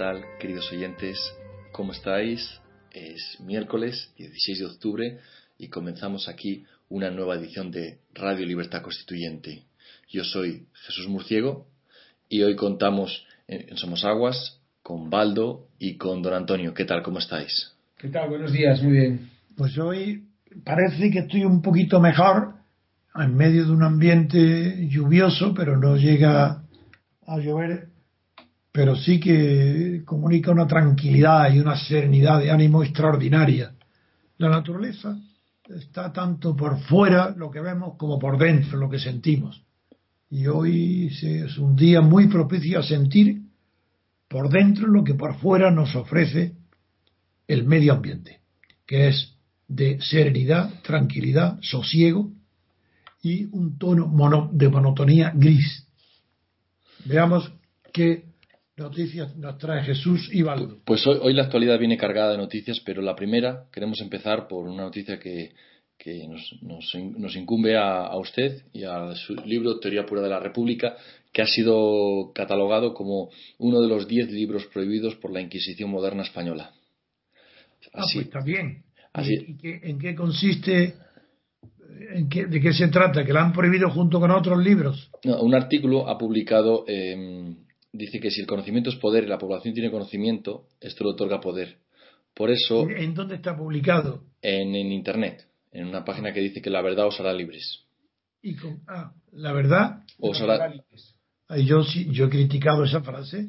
tal, queridos oyentes? ¿Cómo estáis? Es miércoles 16 de octubre y comenzamos aquí una nueva edición de Radio Libertad Constituyente. Yo soy Jesús Murciego y hoy contamos en Somos Aguas con Baldo y con Don Antonio. ¿Qué tal? ¿Cómo estáis? ¿Qué tal? Buenos días, muy bien. Pues hoy parece que estoy un poquito mejor en medio de un ambiente lluvioso, pero no llega a llover pero sí que comunica una tranquilidad y una serenidad de ánimo extraordinaria. La naturaleza está tanto por fuera lo que vemos como por dentro lo que sentimos. Y hoy es un día muy propicio a sentir por dentro lo que por fuera nos ofrece el medio ambiente, que es de serenidad, tranquilidad, sosiego y un tono de monotonía gris. Veamos qué noticias nos trae Jesús y Baldo. Pues hoy, la actualidad viene cargada de noticias, pero la primera queremos empezar por una noticia que, nos, incumbe a, usted y a su libro Teoría Pura de la República, que ha sido catalogado como uno de los diez libros prohibidos por la Inquisición moderna española. ah, pues está bien. ¿Y, ¿En qué consiste? ¿En qué, ¿De qué se trata? ¿Que la han prohibido junto con otros libros? un artículo ha publicado dice que si el conocimiento es poder y la población tiene conocimiento, esto le otorga poder. Por eso. ¿En dónde está publicado? En, Internet, en una página que dice que la verdad os hará libres. Y con, ah, la verdad os hará libres. Yo, yo he criticado esa frase,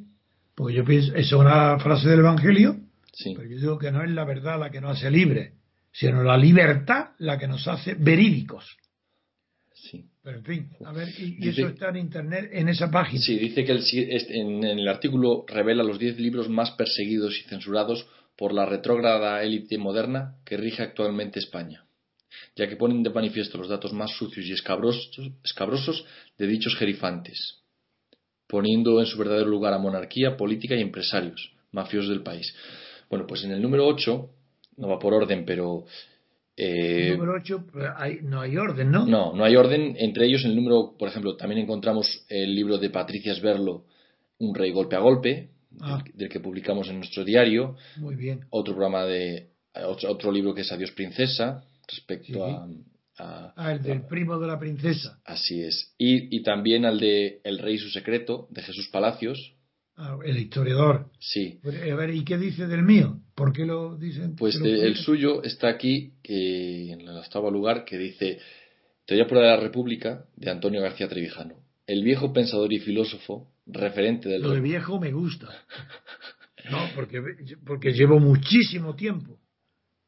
porque yo pienso, es una frase del Evangelio, sí. pero yo digo que no es la verdad la que nos hace libres, sino la libertad la que nos hace verídicos. Sí. Pero en fin, a ver, y, eso está en internet, en esa página. Sí, dice que el, en, el artículo revela los 10 libros más perseguidos y censurados por la retrógrada élite moderna que rige actualmente España, ya que ponen de manifiesto los datos más sucios y escabrosos, escabrosos de dichos gerifantes, poniendo en su verdadero lugar a monarquía, política y empresarios, mafiosos del país. Bueno, pues en el número 8, no va por orden, pero eh, número 8 pues, no hay orden, ¿no? No, no hay orden. Entre ellos, en el número, por ejemplo, también encontramos el libro de Patricia Sberlo, Un rey golpe a golpe, ah. del, que publicamos en nuestro diario. Muy bien. Otro programa de. Otro, libro que es Adiós Princesa, respecto a, Ah, el del primo de la princesa. Así es. Y, y, también al de El rey y su secreto, de Jesús Palacios. Ah, el historiador. Sí. A ver, ¿y qué dice del mío? ¿Por qué lo dicen? Pues el suyo está aquí, que en el octavo lugar, que dice Teoría pura de la República, de Antonio García Trevijano. El viejo pensador y filósofo, referente del... Lo de viejo me gusta. No, porque, porque llevo muchísimo tiempo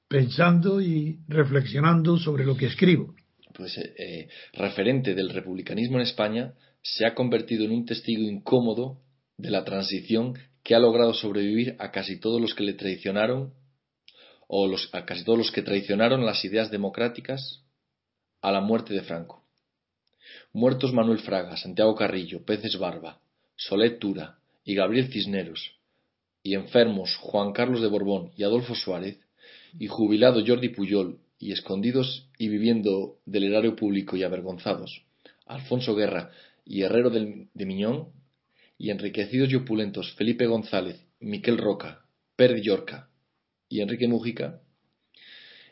pensando y reflexionando sobre lo que escribo. Pues eh, eh, referente del republicanismo en España, se ha convertido en un testigo incómodo de la transición que ha logrado sobrevivir a casi todos los que le traicionaron o los, a casi todos los que traicionaron las ideas democráticas a la muerte de Franco. Muertos Manuel Fraga, Santiago Carrillo, Peces Barba, Solet Tura y Gabriel Cisneros, y enfermos Juan Carlos de Borbón y Adolfo Suárez, y jubilado Jordi Puyol, y escondidos y viviendo del erario público y avergonzados, Alfonso Guerra y Herrero de Miñón, y enriquecidos y opulentos Felipe González, Miquel Roca, Pérez Llorca y Enrique Mújica,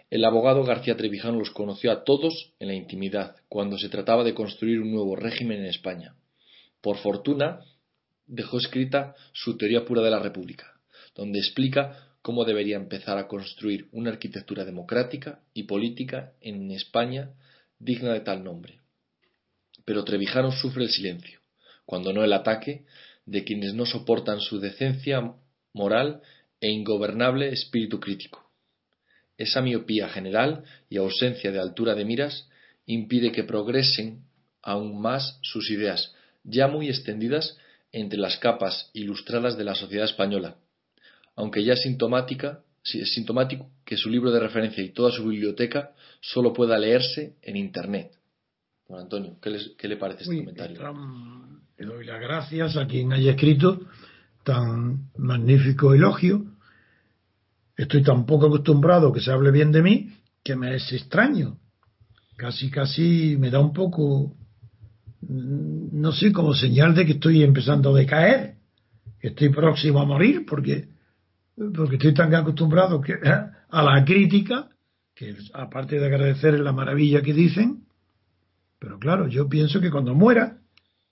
el abogado García Trevijano los conoció a todos en la intimidad, cuando se trataba de construir un nuevo régimen en España. Por fortuna, dejó escrita su teoría pura de la República, donde explica cómo debería empezar a construir una arquitectura democrática y política en España digna de tal nombre. Pero Trevijano sufre el silencio cuando no el ataque, de quienes no soportan su decencia moral e ingobernable espíritu crítico. Esa miopía general y ausencia de altura de miras impide que progresen aún más sus ideas, ya muy extendidas entre las capas ilustradas de la sociedad española, aunque ya sintomática, es sintomático que su libro de referencia y toda su biblioteca solo pueda leerse en Internet. Bueno, Antonio, ¿qué, le parece este comentario? Le doy las gracias a quien haya escrito tan magnífico elogio. Estoy tan poco acostumbrado que se hable bien de mí que me es extraño. Casi, casi me da un poco, no sé, como señal de que estoy empezando a decaer, que estoy próximo a morir, porque, porque estoy tan acostumbrado que, a la crítica, que aparte de agradecer la maravilla que dicen, pero claro, yo pienso que cuando muera,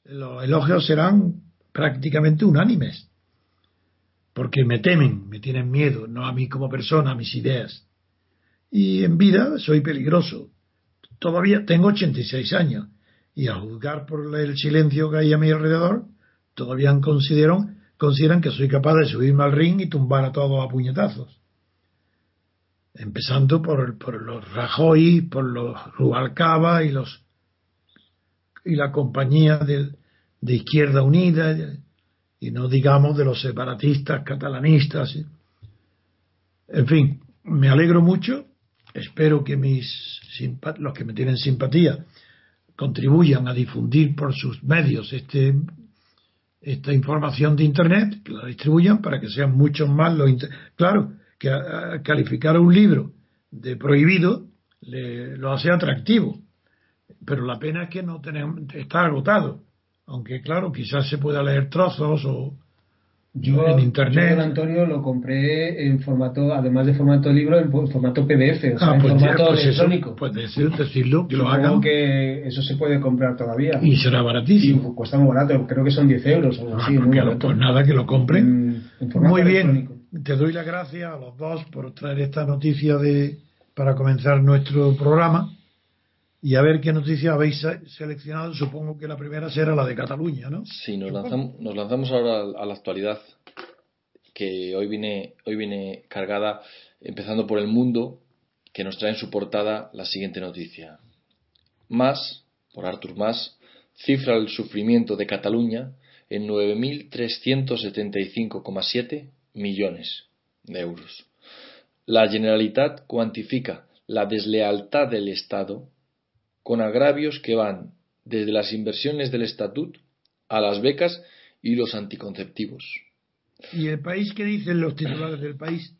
los elogios serán prácticamente unánimes, porque me temen, me tienen miedo, no a mí como persona, a mis ideas. Y en vida soy peligroso. Todavía tengo 86 años y a juzgar por el silencio que hay a mi alrededor, todavía consideran, que soy capaz de subirme al ring y tumbar a todos a puñetazos. Empezando por, los Rajoy, por los Rubalcaba y los y la compañía de, de Izquierda Unida, y no digamos de los separatistas catalanistas. En fin, me alegro mucho, espero que mis los que me tienen simpatía contribuyan a difundir por sus medios este esta información de internet, que la distribuyan para que sean muchos más los claro, que calificar un libro de prohibido le, lo hace atractivo pero la pena es que no tenemos, está agotado. Aunque claro, quizás se pueda leer trozos o yo, en internet. Yo, Antonio, lo compré en formato, además de formato libro, en formato PDF, o sea, ah, en pues formato pues electrónico. pues decirlo, que lo hagan. que eso se puede comprar todavía. Y será baratísimo. Y cuesta muy barato, creo que son 10 euros o ah, pues nada, que lo compren. muy bien. Te doy las gracias a los dos por traer esta noticia de para comenzar nuestro programa y a ver qué noticias habéis seleccionado. Supongo que la primera será la de Cataluña, ¿no? Sí, nos lanzamos, nos lanzamos ahora a la actualidad, que hoy viene, hoy viene cargada, empezando por el mundo, que nos trae en su portada la siguiente noticia. Más, por Artur Más, cifra el sufrimiento de Cataluña en 9.375,7 millones de euros. La Generalitat cuantifica la deslealtad del Estado con agravios que van desde las inversiones del estatut a las becas y los anticonceptivos. ¿Y el país qué dicen los titulares del país?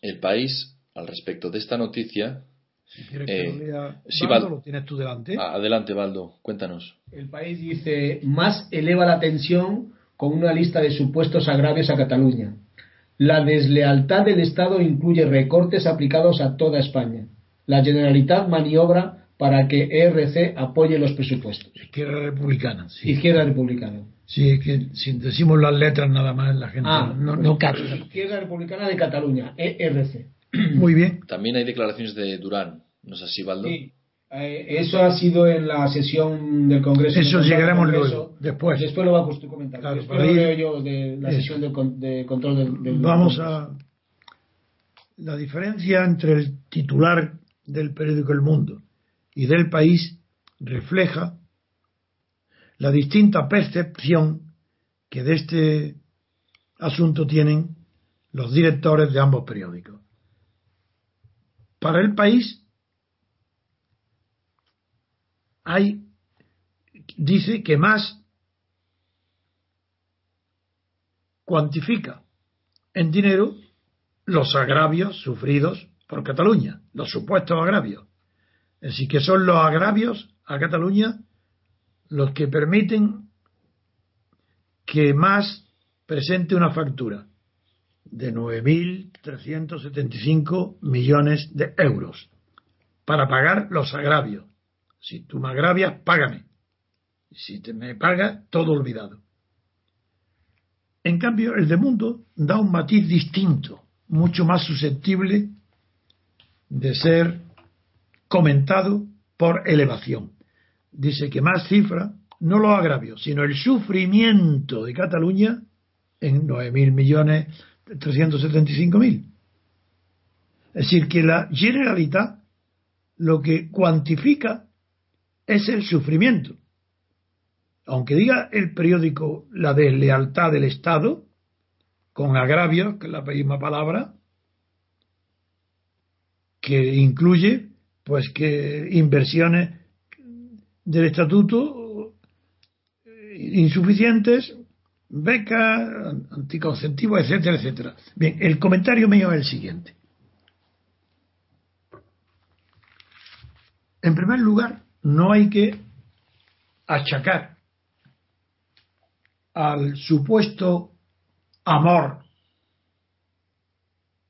El país, al respecto de esta noticia. Si quieres que lo eh, lea, lo tienes tú delante. Ah, adelante, Baldo, cuéntanos. El país dice: más eleva la tensión con una lista de supuestos agravios a Cataluña. La deslealtad del Estado incluye recortes aplicados a toda España. La Generalitat maniobra para que ERC apoye los presupuestos. Izquierda Republicana. Izquierda Republicana. Sí, que si decimos las letras nada más la gente Ah, no, no capta. Izquierda Republicana de Cataluña, ERC. Muy bien. También hay declaraciones de Durán, ¿no es así, Baldo? Sí. Eh, eso ha sido en la sesión del Congreso. Eso llegaremos Congreso. luego, después. Después lo va a comentar. Claro, Después para lo ir- leo yo de la sesión de, con- de control del, del- Vamos a la diferencia entre el titular del periódico El Mundo y del país refleja la distinta percepción que de este asunto tienen los directores de ambos periódicos. Para el país hay dice que más cuantifica en dinero los agravios sufridos por Cataluña, los supuestos agravios. Decir, que son los agravios a Cataluña los que permiten que más presente una factura de 9.375 millones de euros para pagar los agravios. Si tú me agravias, págame. Si te me pagas, todo olvidado. En cambio, el de Mundo da un matiz distinto, mucho más susceptible de ser comentado por elevación. Dice que más cifra no los agravios, sino el sufrimiento de Cataluña en 9.000 millones 375.000. Es decir, que la Generalitat lo que cuantifica es el sufrimiento. Aunque diga el periódico la deslealtad del Estado, con agravios, que es la misma palabra, que incluye pues que inversiones del estatuto eh, insuficientes, becas, anticonceptivos, etcétera, etcétera. Bien, el comentario mío es el siguiente. En primer lugar, no hay que achacar al supuesto amor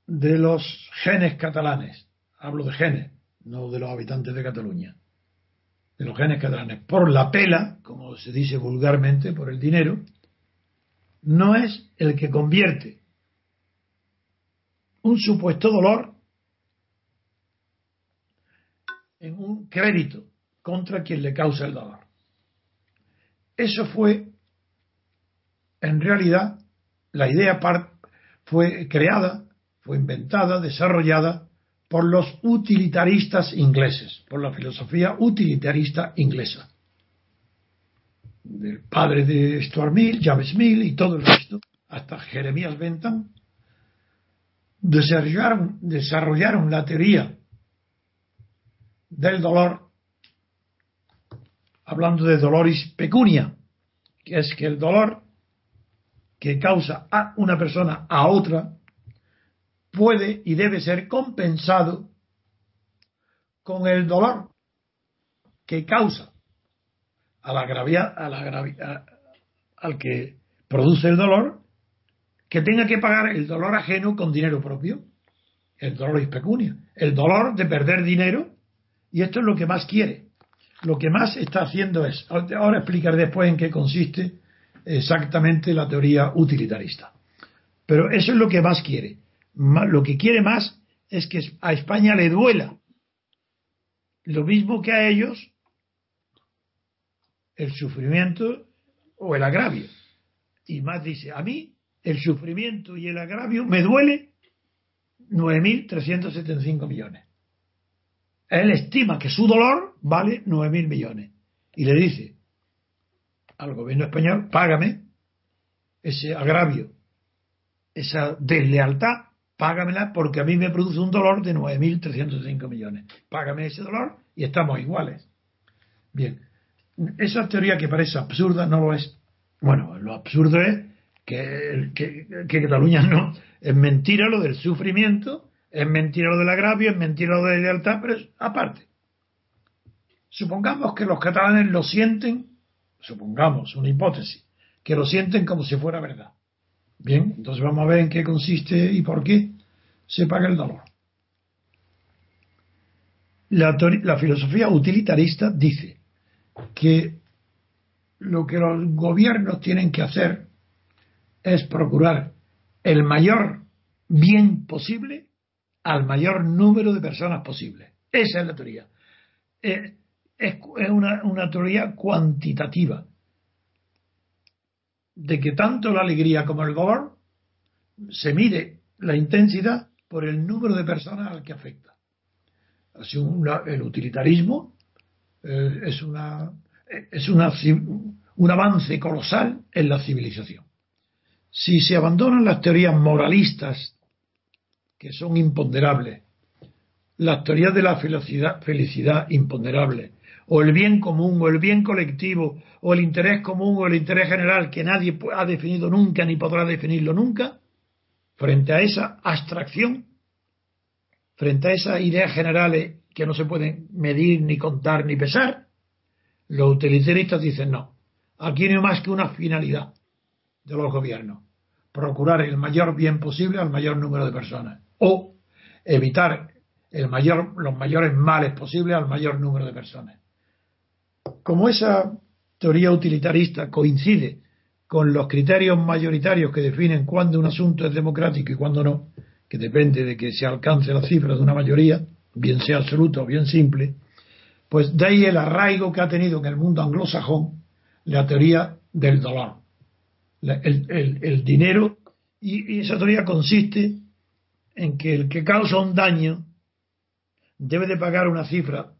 de los genes catalanes, hablo de genes, no de los habitantes de Cataluña, de los genes catalanes, por la pela, como se dice vulgarmente, por el dinero, no es el que convierte un supuesto dolor en un crédito contra quien le causa el dolor. Eso fue, en realidad, la idea fue creada, fue inventada, desarrollada por los utilitaristas ingleses, por la filosofía utilitarista inglesa. Del padre de Stuart Mill, James Mill y todo el resto, hasta Jeremías Bentham, desarrollaron, desarrollaron la teoría del dolor, hablando de doloris pecunia, que es que el dolor que causa a una persona a otra puede y debe ser compensado con el dolor que causa a la gravia- a la gravi- a- al que produce el dolor que tenga que pagar el dolor ajeno con dinero propio, el dolor es pecunia, el dolor de perder dinero, y esto es lo que más quiere. Lo que más está haciendo es, ahora explicaré después en qué consiste exactamente la teoría utilitarista. Pero eso es lo que más quiere. Lo que quiere más es que a España le duela lo mismo que a ellos el sufrimiento o el agravio. Y más dice, a mí el sufrimiento y el agravio me duele 9.375 millones. Él estima que su dolor vale 9.000 millones. Y le dice al gobierno español, págame ese agravio, esa deslealtad, págamela porque a mí me produce un dolor de 9.305 millones. Págame ese dolor y estamos iguales. Bien, esa teoría que parece absurda no lo es. Bueno, lo absurdo es que, Cataluña no. Es mentira lo del sufrimiento, es mentira lo del agravio, es mentira lo de la lealtad, pero es aparte. Supongamos que los catalanes lo sienten, supongamos, una hipótesis, que lo sienten como si fuera verdad. Bien, entonces vamos a ver en qué consiste y por qué se paga el dolor. La, la filosofía utilitarista dice que lo que los gobiernos tienen que hacer es procurar el mayor bien posible al mayor número de personas posible. Esa es la teoría. Eh, es, una teoría cuantitativa de que tanto la alegría como el dolor se mide la intensidad por el número de personas al que afecta. Así el utilitarismo eh, es, una, es una, un avance colosal en la civilización. Si se abandonan las teorías moralistas, que son imponderables, las teorías de la felicidad, felicidad imponderable, o el bien común, o el bien colectivo, o el interés común, o el interés general que nadie ha definido nunca ni podrá definirlo nunca, frente a esa abstracción, frente a esas ideas generales que no se pueden medir, ni contar, ni pesar, los utilitaristas dicen no. Aquí no hay más que una finalidad de los gobiernos. Procurar el mayor bien posible al mayor número de personas. O evitar el mayor, los mayores males posibles al mayor número de personas. Como esa teoría utilitarista coincide con los criterios mayoritarios que definen cuándo un asunto es democrático y cuándo no, que depende de que se alcance la cifra de una mayoría, bien sea absoluta o bien simple, pues de ahí el arraigo que ha tenido en el mundo anglosajón la teoría del dolor. El, dinero, y esa teoría consiste en que el que causa un daño debe de pagar una cifra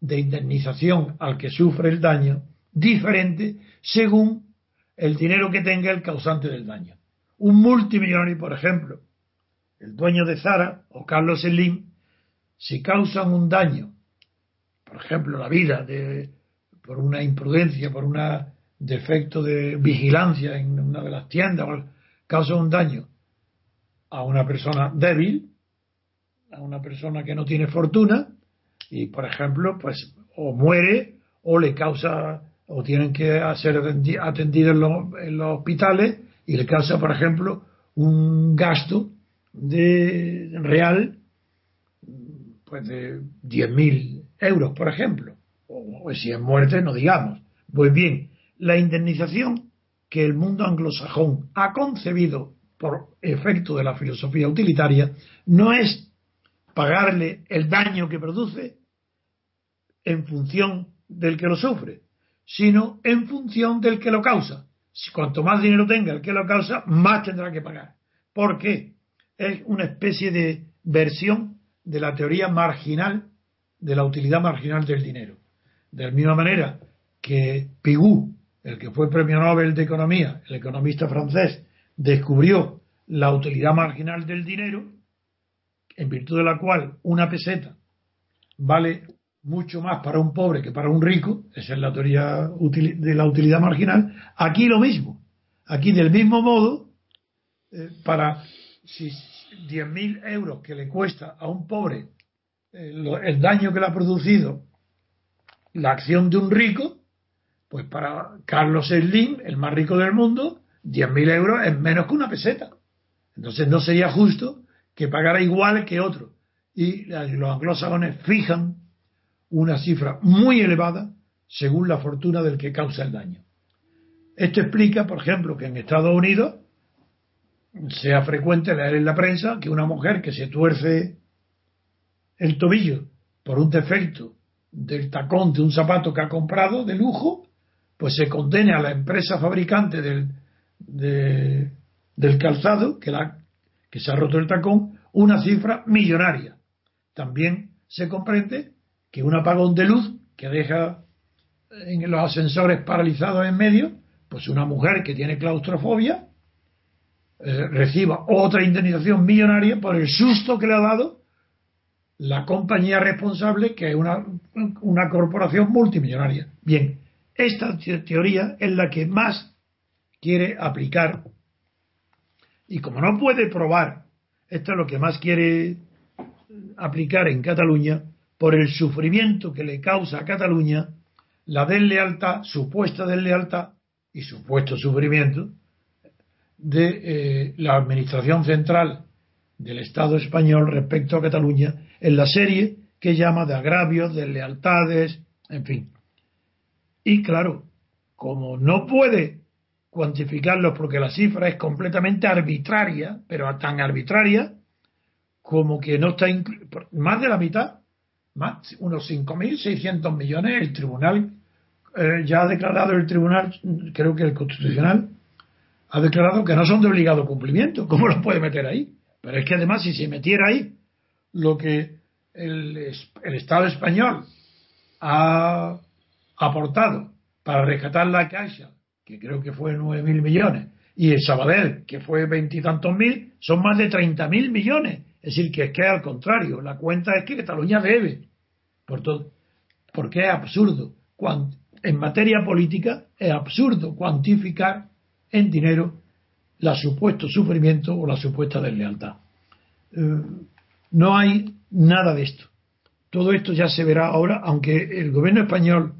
de indemnización al que sufre el daño diferente según el dinero que tenga el causante del daño. Un multimillonario, por ejemplo, el dueño de Zara o Carlos Slim, si causan un daño, por ejemplo, la vida de, por una imprudencia, por un defecto de vigilancia en una de las tiendas, causa un daño a una persona débil, a una persona que no tiene fortuna, y por ejemplo, pues o muere o le causa o tienen que ser atendidos en los, hospitales y le causa, por ejemplo, un gasto de real pues de 10.000 euros, por ejemplo, o, si es muerte, no digamos. Pues bien, la indemnización que el mundo anglosajón ha concebido por efecto de la filosofía utilitaria no es pagarle el daño que produce en función del que lo sufre, sino en función del que lo causa. Cuanto más dinero tenga el que lo causa, más tendrá que pagar. ¿Por qué? Es una especie de versión de la teoría marginal, de la utilidad marginal del dinero. De la misma manera que Pigou, el que fue premio Nobel de Economía, el economista francés, descubrió la utilidad marginal del dinero, en virtud de la cual una peseta vale mucho más para un pobre que para un rico, esa es la teoría de la utilidad marginal, aquí lo mismo, aquí del mismo modo, eh, para si 10.000 euros que le cuesta a un pobre eh, el daño que le ha producido la acción de un rico, pues para Carlos Slim, el más rico del mundo, 10.000 euros es menos que una peseta. Entonces no sería justo que pagara igual que otro. Y los anglosajones fijan una cifra muy elevada según la fortuna del que causa el daño. Esto explica, por ejemplo, que en Estados Unidos sea frecuente leer en la prensa que una mujer que se tuerce el tobillo por un defecto del tacón de un zapato que ha comprado de lujo, pues se condene a la empresa fabricante del, del calzado que, la, que se ha roto el tacón una cifra millonaria. También se comprende que un apagón de luz que deja en los ascensores paralizados en medio, pues una mujer que tiene claustrofobia eh, reciba otra indemnización millonaria por el susto que le ha dado la compañía responsable, que es una, una corporación multimillonaria. Bien, esta teoría es la que más quiere aplicar y como no puede probar, esto es lo que más quiere aplicar en Cataluña, por el sufrimiento que le causa a Cataluña la deslealtad, supuesta deslealtad y supuesto sufrimiento de eh, la Administración Central del Estado español respecto a Cataluña en la serie que llama de agravios, deslealtades, en fin. Y claro, como no puede cuantificarlos porque la cifra es completamente arbitraria, pero tan arbitraria como que no está más de la mitad, más unos 5.600 millones, el tribunal eh, ya ha declarado el tribunal, creo que el constitucional, ha declarado que no son de obligado cumplimiento. ¿Cómo los puede meter ahí? Pero es que además si se metiera ahí lo que el, el Estado español ha aportado para rescatar la Caixa, que creo que fue 9.000 millones, y el Sabadell, que fue veintitantos mil, son más de 30.000 millones. Es decir, que es que al contrario, la cuenta es que Cataluña debe. Por todo, porque es absurdo. En materia política es absurdo cuantificar en dinero la supuesto sufrimiento o la supuesta deslealtad. Eh, no hay nada de esto. Todo esto ya se verá ahora, aunque el gobierno español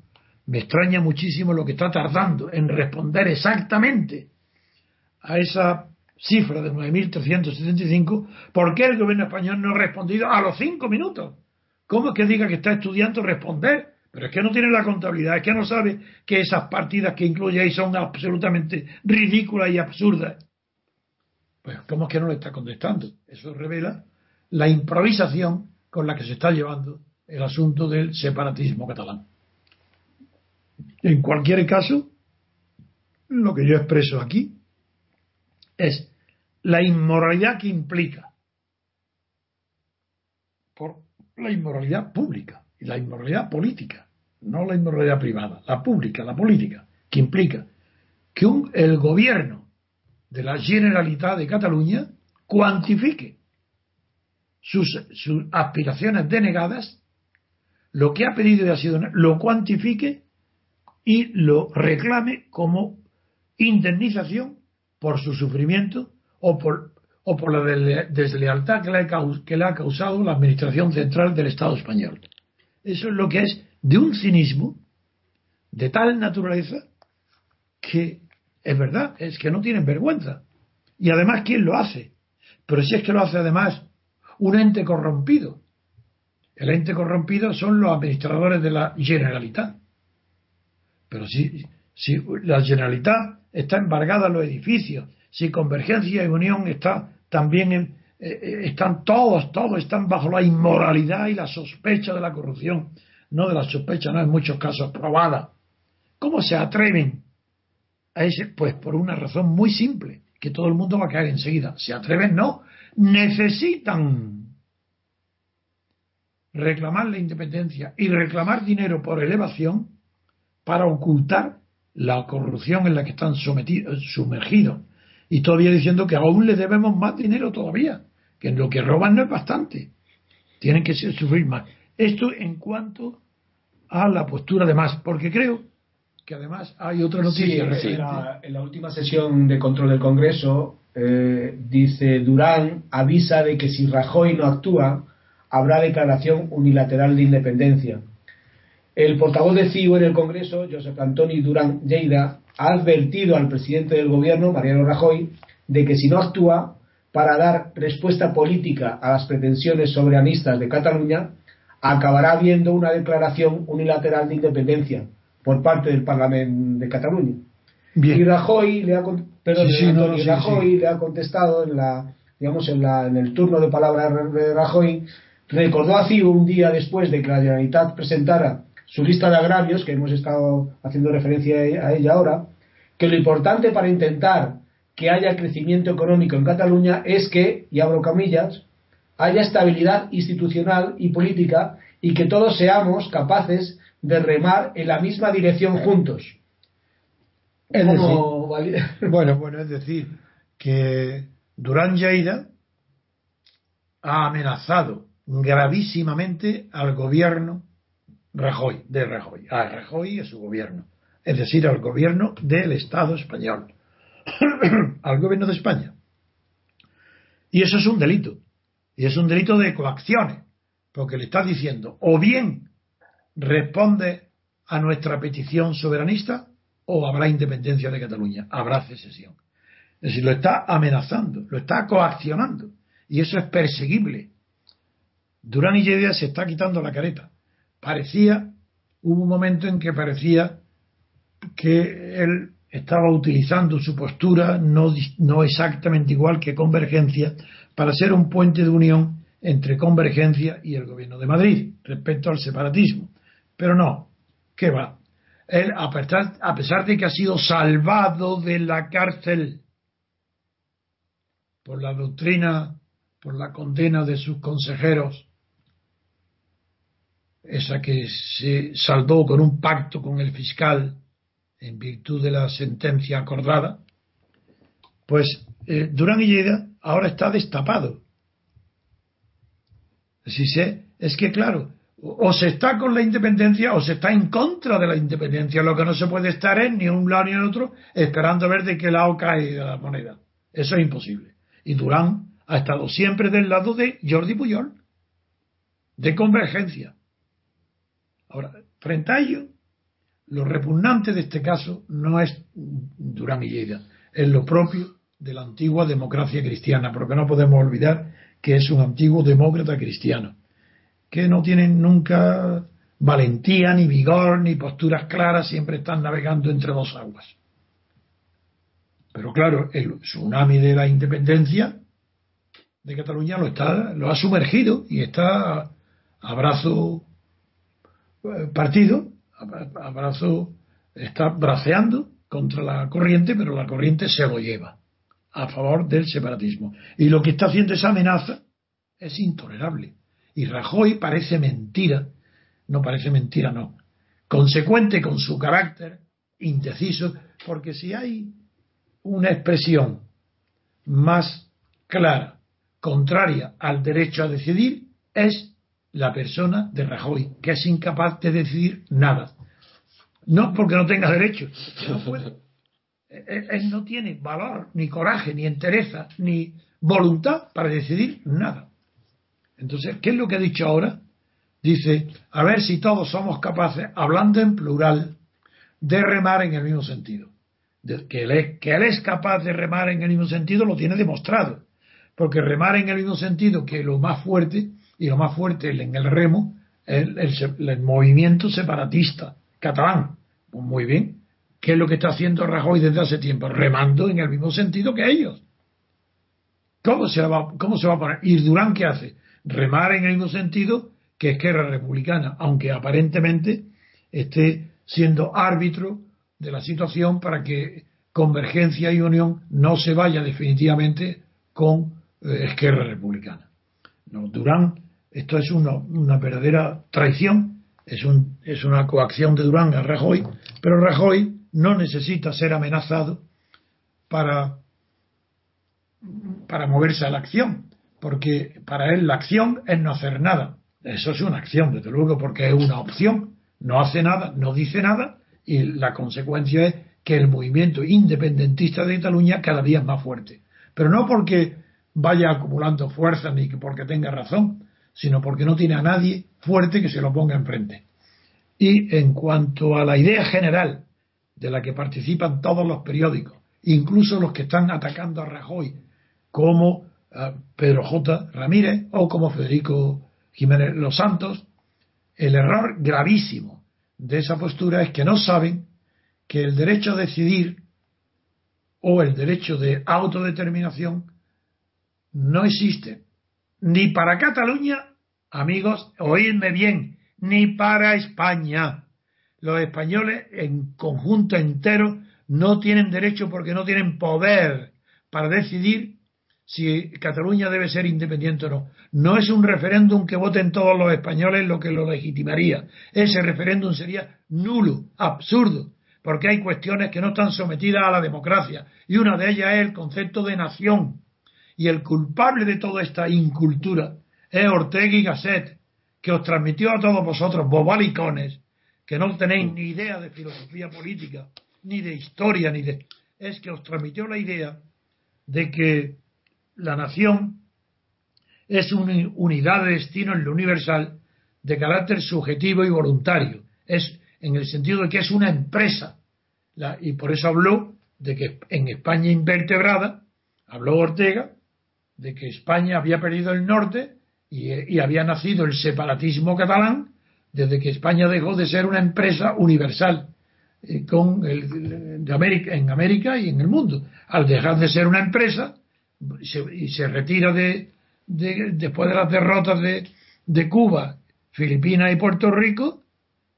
me extraña muchísimo lo que está tardando en responder exactamente a esa cifra de 9.375, ¿por qué el gobierno español no ha respondido a los cinco minutos? ¿Cómo es que diga que está estudiando responder? Pero es que no tiene la contabilidad, es que no sabe que esas partidas que incluye ahí son absolutamente ridículas y absurdas. Pues, ¿cómo es que no le está contestando? Eso revela la improvisación con la que se está llevando el asunto del separatismo catalán. En cualquier caso, lo que yo expreso aquí es la inmoralidad que implica por la inmoralidad pública y la inmoralidad política, no la inmoralidad privada, la pública, la política, que implica que un, el gobierno de la Generalitat de Cataluña cuantifique sus, aspiraciones denegadas, lo que ha pedido y ha sido, lo cuantifique y lo reclame como indemnización por su sufrimiento o por, o por la deslealtad que le, ha, causado la Administración Central del Estado español. Eso es lo que es de un cinismo de tal naturaleza que es verdad, es que no tienen vergüenza. Y además, ¿quién lo hace? Pero si es que lo hace además un ente corrompido. El ente corrompido son los administradores de la Generalitat. Pero si, si la Generalitat está embargada en los edificios, si Convergencia y Unión está también eh, eh, están todos, todos están bajo la inmoralidad y la sospecha de la corrupción, no de la sospecha, no en muchos casos probada. ¿Cómo se atreven a ese? Pues por una razón muy simple, que todo el mundo va a caer enseguida. Se atreven, no, necesitan reclamar la independencia y reclamar dinero por elevación para ocultar la corrupción en la que están sumergidos. Y todavía diciendo que aún le debemos más dinero todavía que lo que roban no es bastante. Tienen que sufrir más. Esto en cuanto a la postura de más, porque creo que además hay otra noticia. en, la, última sesión de control del Congreso eh, dice Durán avisa de que si Rajoy no actúa habrá declaración unilateral de independencia. El portavoz de CIU en el Congreso, Josep Antoni Durán Lleida, ha advertido al presidente del gobierno, Mariano Rajoy, de que si no actúa para dar respuesta política a las pretensiones soberanistas de Cataluña, acabará habiendo una declaración unilateral de independencia por parte del Parlamento de Cataluña. Y Rajoy le ha, le ha contestado en la digamos en, la, en el turno de palabra de Rajoy recordó así un día después de que la Generalitat presentara su lista de agravios que hemos estado haciendo referencia a ella ahora que lo importante para intentar que haya crecimiento económico en Cataluña es que, y abro camillas, haya estabilidad institucional y política y que todos seamos capaces de remar en la misma dirección juntos. Es decir, bueno, bueno, es decir, que Durán Lleida ha amenazado gravísimamente al gobierno Rajoy, de Rajoy, a Rajoy y a su gobierno, es decir, al gobierno del Estado español al gobierno de España. Y eso es un delito. Y es un delito de coacciones. Porque le está diciendo, o bien responde a nuestra petición soberanista, o habrá independencia de Cataluña, habrá secesión. Es decir, lo está amenazando, lo está coaccionando. Y eso es perseguible. Durán y Lleida se está quitando la careta. Parecía, hubo un momento en que parecía que él estaba utilizando su postura no, no exactamente igual que Convergencia para ser un puente de unión entre Convergencia y el gobierno de Madrid respecto al separatismo. Pero no, ¿qué va? Él, a pesar, a pesar de que ha sido salvado de la cárcel por la doctrina, por la condena de sus consejeros, esa que se saldó con un pacto con el fiscal en virtud de la sentencia acordada, pues eh, Durán y Lleida ahora está destapado. Si sé, es que claro, o se está con la independencia o se está en contra de la independencia. Lo que no se puede estar es ni un lado ni en otro esperando ver de qué lado cae la moneda. Eso es imposible. Y Durán ha estado siempre del lado de Jordi Puyol, de convergencia. Ahora, frente a ello, lo repugnante de este caso no es Durán y Lleida, es lo propio de la antigua democracia cristiana, porque no podemos olvidar que es un antiguo demócrata cristiano, que no tienen nunca valentía, ni vigor, ni posturas claras, siempre están navegando entre dos aguas. Pero claro, el tsunami de la independencia de Cataluña lo, está, lo ha sumergido y está a brazo partido abrazo está braceando contra la corriente, pero la corriente se lo lleva a favor del separatismo. Y lo que está haciendo esa amenaza es intolerable. Y Rajoy parece mentira, no parece mentira, no, consecuente con su carácter indeciso, porque si hay una expresión más clara, contraria al derecho a decidir, es la persona de Rajoy, que es incapaz de decidir nada. No porque no tenga derecho, no puede. Él, no tiene valor, ni coraje, ni entereza, ni voluntad para decidir nada. Entonces, ¿qué es lo que ha dicho ahora? Dice, a ver si todos somos capaces, hablando en plural, de remar en el mismo sentido. que, él es, que él es capaz de remar en el mismo sentido lo tiene demostrado. Porque remar en el mismo sentido que lo más fuerte y lo más fuerte en el remo es el, movimiento separatista catalán. Pues muy bien. ¿Qué es lo que está haciendo Rajoy desde hace tiempo? Remando en el mismo sentido que ellos. ¿Cómo se va, cómo se va a poner? ¿Y Durán qué hace? Remar en el mismo sentido que Esquerra Republicana, aunque aparentemente esté siendo árbitro de la situación para que Convergencia y Unión no se vaya definitivamente con eh, Esquerra Republicana. No, Durán esto es una, verdadera traición, es, un, es una coacción de Durán a Rajoy, pero Rajoy no necesita ser amenazado para, para moverse a la acción, porque para él la acción es no hacer nada. Eso es una acción, desde luego, porque es una opción. No hace nada, no dice nada, y la consecuencia es que el movimiento independentista de Cataluña cada día es más fuerte. Pero no porque vaya acumulando fuerza ni porque tenga razón, sino porque no tiene a nadie fuerte que se lo ponga enfrente. Y en cuanto a la idea general de la que participan todos los periódicos, incluso los que están atacando a Rajoy, como eh, Pedro J. Ramírez o como Federico Jiménez Los Santos, el error gravísimo de esa postura es que no saben que el derecho a decidir o el derecho de autodeterminación no existe ni para Cataluña, amigos, oídme bien, ni para España. Los españoles en conjunto entero no tienen derecho porque no tienen poder para decidir si Cataluña debe ser independiente o no. No es un referéndum que voten todos los españoles lo que lo legitimaría. Ese referéndum sería nulo, absurdo, porque hay cuestiones que no están sometidas a la democracia y una de ellas es el concepto de nación y el culpable de toda esta incultura es Ortega y Gasset, que os transmitió a todos vosotros, bobalicones, que no tenéis ni idea de filosofía política, ni de historia, ni de. Es que os transmitió la idea de que la nación es una unidad de destino en lo universal de carácter subjetivo y voluntario. Es en el sentido de que es una empresa. y por eso habló de que en España invertebrada, habló Ortega, de que España había perdido el norte y, había nacido el separatismo catalán desde que España dejó de ser una empresa universal. eh, con el, de América, en América y en el mundo. Al dejar de ser una empresa y se retira de, después de las derrotas de, de Cuba, Filipinas y Puerto Rico,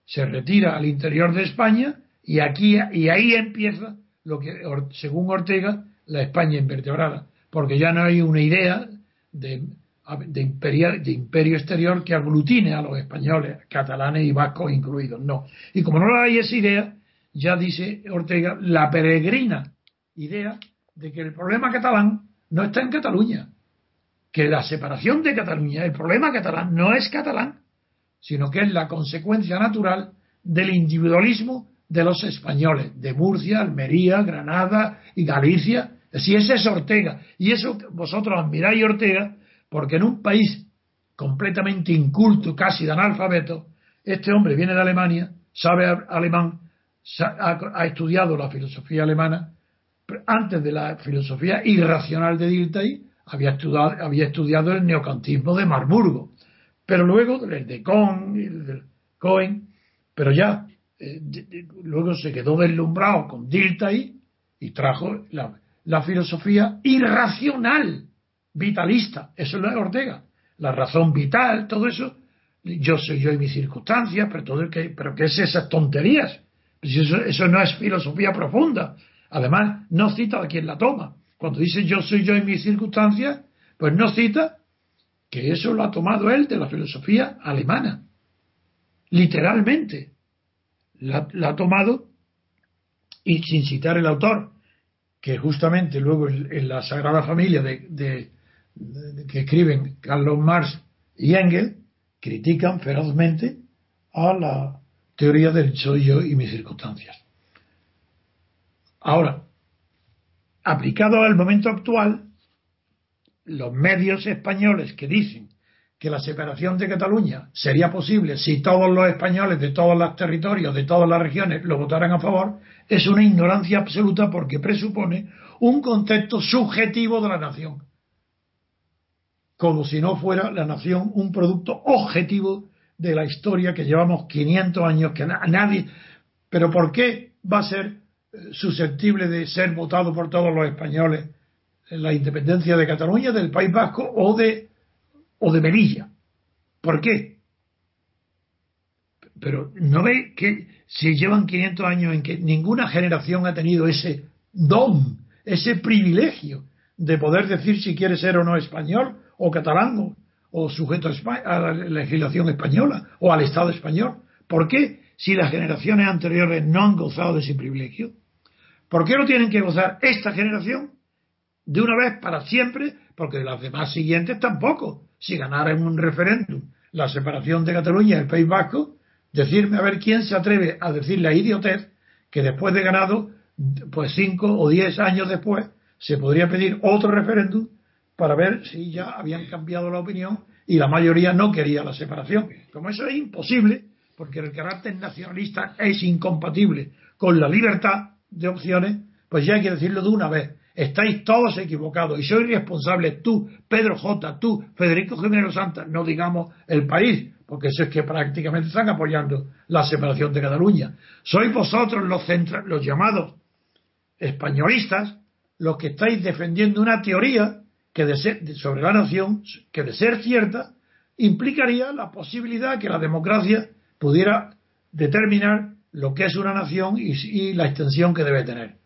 se retira al interior de España y aquí y ahí empieza lo que según Ortega la España invertebrada porque ya no hay una idea de, de, de imperio exterior que aglutine a los españoles, catalanes y vascos incluidos. No. Y como no hay esa idea, ya dice Ortega la peregrina idea de que el problema catalán no está en Cataluña, que la separación de Cataluña, el problema catalán no es catalán, sino que es la consecuencia natural del individualismo de los españoles, de Murcia, Almería, Granada y Galicia, si ese es Ortega. Y eso vosotros admiráis Ortega porque en un país completamente inculto, casi de analfabeto, este hombre viene de Alemania, sabe alemán, ha, estudiado la filosofía alemana, antes de la filosofía irracional de Dilthey, había estudiado, había estudiado el neocantismo de Marburgo, pero luego el de Kohn, el de Cohen, pero ya eh, luego se quedó deslumbrado con Dilthey y trajo la, la filosofía irracional, vitalista. Eso es Ortega. La razón vital, todo eso. Yo soy yo y mis circunstancias, pero todo el que, pero ¿qué es esas tonterías? Pues eso, eso no es filosofía profunda. Además, no cita a quien la toma. Cuando dice yo soy yo y mis circunstancias, pues no cita que eso lo ha tomado él de la filosofía alemana. Literalmente. La ha tomado y sin citar el autor que justamente luego en, la Sagrada Familia de, que escriben Carlos Marx y Engel, critican ferozmente a la teoría del soy yo y mis circunstancias. Ahora, aplicado al momento actual, los medios españoles que dicen que la separación de Cataluña sería posible si todos los españoles de todos los territorios, de todas las regiones, lo votaran a favor, es una ignorancia absoluta porque presupone un concepto subjetivo de la nación. Como si no fuera la nación un producto objetivo de la historia que llevamos 500 años, que nadie. Pero ¿por qué va a ser eh, susceptible de ser votado por todos los españoles la independencia de Cataluña, del País Vasco o de o de Melilla. ¿Por qué? Pero no ve que si llevan 500 años en que ninguna generación ha tenido ese don, ese privilegio de poder decir si quiere ser o no español o catalán o, sujeto a, la legislación española o al Estado español. ¿Por qué si las generaciones anteriores no han gozado de ese privilegio? ¿Por qué no tienen que gozar esta generación de una vez para siempre? Porque las demás siguientes tampoco si ganara en un referéndum la separación de Cataluña y el País Vasco, decirme a ver quién se atreve a decirle a idiotez que después de ganado, pues cinco o diez años después, se podría pedir otro referéndum para ver si ya habían cambiado la opinión y la mayoría no quería la separación. Como eso es imposible, porque el carácter nacionalista es incompatible con la libertad de opciones, pues ya hay que decirlo de una vez. Estáis todos equivocados y soy responsable tú, Pedro J., tú, Federico Jiménez Santa, no digamos el país, porque eso es que prácticamente están apoyando la separación de Cataluña. Sois vosotros los, los llamados españolistas los que estáis defendiendo una teoría que de sobre la nación que de ser cierta implicaría la posibilidad que la democracia pudiera determinar lo que es una nación y la extensión que debe tener.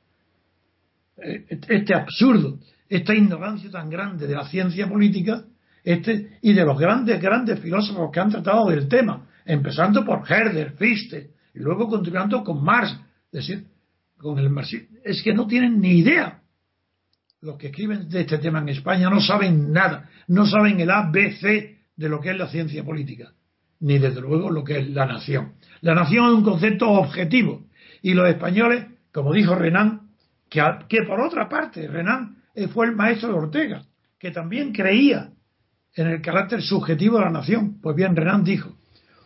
Eh, este absurdo, esta ignorancia tan grande de la ciencia política este, y de los grandes, grandes filósofos que han tratado del tema, empezando por Herder, Fichte, y luego continuando con Marx, es decir, con el marxismo, es que no tienen ni idea. Los que escriben de este tema en España no saben nada, no saben el ABC de lo que es la ciencia política, ni desde luego lo que es la nación. La nación es un concepto objetivo, y los españoles, como dijo Renan, que, por otra parte Renan eh, fue el maestro de Ortega, que también creía en el carácter subjetivo de la nación. Pues bien, Renan dijo,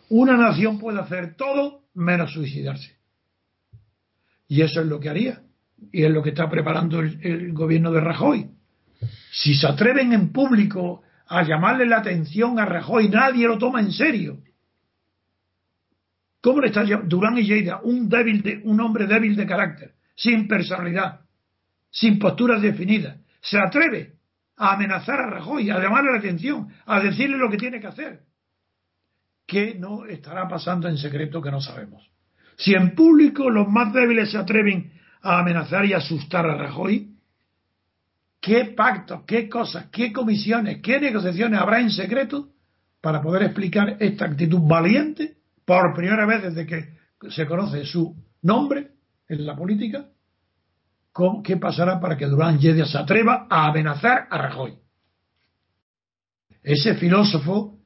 una nación puede hacer todo menos suicidarse. Y eso es lo que haría. Y es lo que está preparando el, gobierno de Rajoy. Si se atreven en público a llamarle la atención a Rajoy, nadie lo toma en serio. ¿Cómo le está Durán y Lleida, un, débil de, un hombre débil de carácter, sin personalidad, sin posturas definidas, se atreve a amenazar a Rajoy, a llamarle la atención, a decirle lo que tiene que hacer? ¿Qué no estará pasando en secreto que no sabemos? Si en público los más débiles se atreven a amenazar y asustar a Rajoy, ¿qué pactos, qué cosas, qué comisiones, qué negociaciones habrá en secreto para poder explicar esta actitud valiente por primera vez desde que se conoce su nombre en la política? ¿Qué pasará para que Durán Lledia se atreva a amenazar a Rajoy? Ese filósofo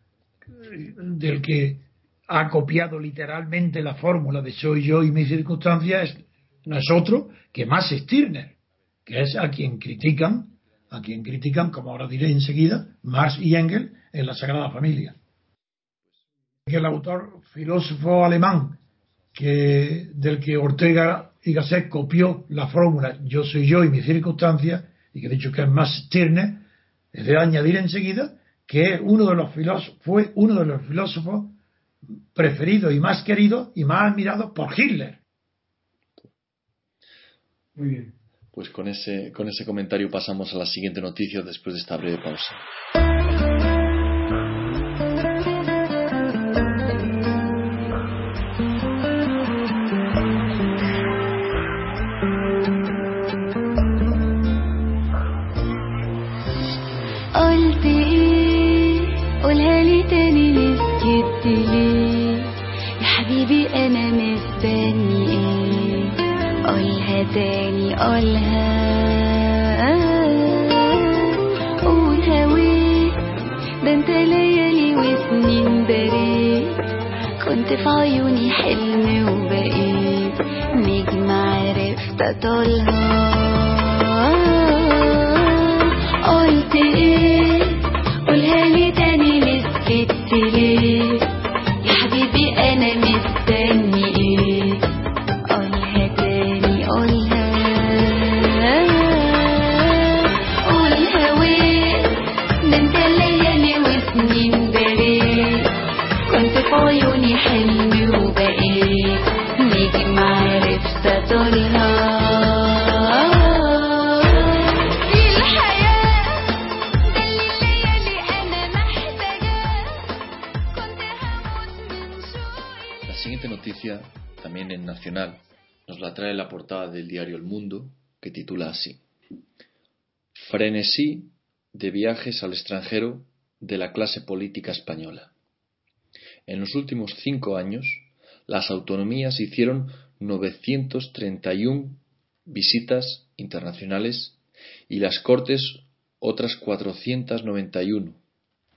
eh, del que ha copiado literalmente la fórmula de soy yo y mis circunstancias no es otro que Max Stirner, que es a quien critican, a quien critican, como ahora diré enseguida, Marx y Engels en la Sagrada Familia. Que el autor filósofo alemán que, del que Ortega y Gasset copió la fórmula yo soy yo y mis circunstancias, y que de hecho que es Max Stirner, es de añadir enseguida que uno de los fue uno de los filósofos preferido y más querido y más admirado por Hitler. Muy bien. Pues con ese, con ese comentario pasamos a la siguiente noticia después de esta breve pausa. تاني قولها قول هويت ده انت ليالي وسنين دريت كنت في عيوني حلم وبقيت. نجم عرفت أطولها. Nos la trae la portada del diario El Mundo, que titula así. Frenesí de viajes al extranjero de la clase política española. En los últimos cinco años, las autonomías hicieron 931 visitas internacionales y las Cortes otras 491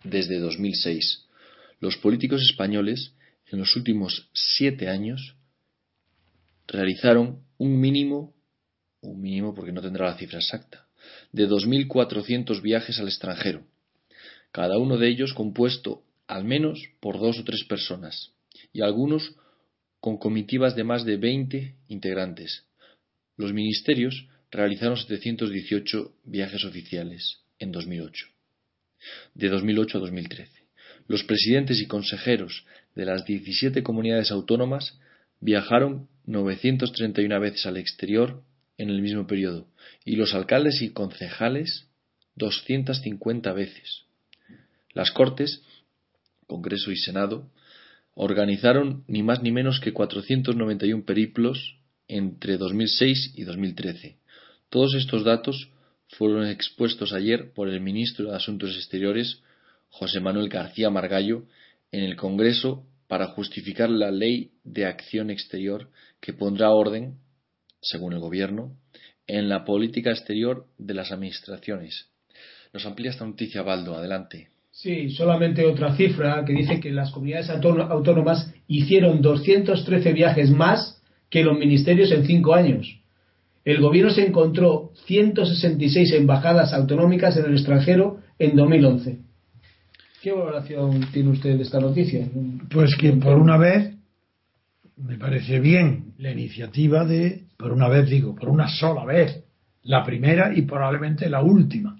desde 2006. Los políticos españoles en los últimos siete años realizaron un mínimo, un mínimo porque no tendrá la cifra exacta, de 2.400 viajes al extranjero, cada uno de ellos compuesto al menos por dos o tres personas, y algunos con comitivas de más de 20 integrantes. Los ministerios realizaron 718 viajes oficiales en 2008, de 2008 a 2013. Los presidentes y consejeros de las 17 comunidades autónomas viajaron 931 veces al exterior en el mismo periodo y los alcaldes y concejales 250 veces. Las Cortes, Congreso y Senado organizaron ni más ni menos que 491 periplos entre 2006 y 2013. Todos estos datos fueron expuestos ayer por el ministro de Asuntos Exteriores, José Manuel García Margallo, en el Congreso para justificar la ley de acción exterior que pondrá orden, según el Gobierno, en la política exterior de las administraciones. Nos amplía esta noticia, Baldo. Adelante. Sí, solamente otra cifra que dice que las comunidades autónomas hicieron 213 viajes más que los ministerios en cinco años. El gobierno se encontró 166 embajadas autonómicas en el extranjero en 2011. ¿Qué valoración tiene usted de esta noticia? Pues que por una vez me parece bien la iniciativa de, por una vez digo, por una sola vez, la primera y probablemente la última,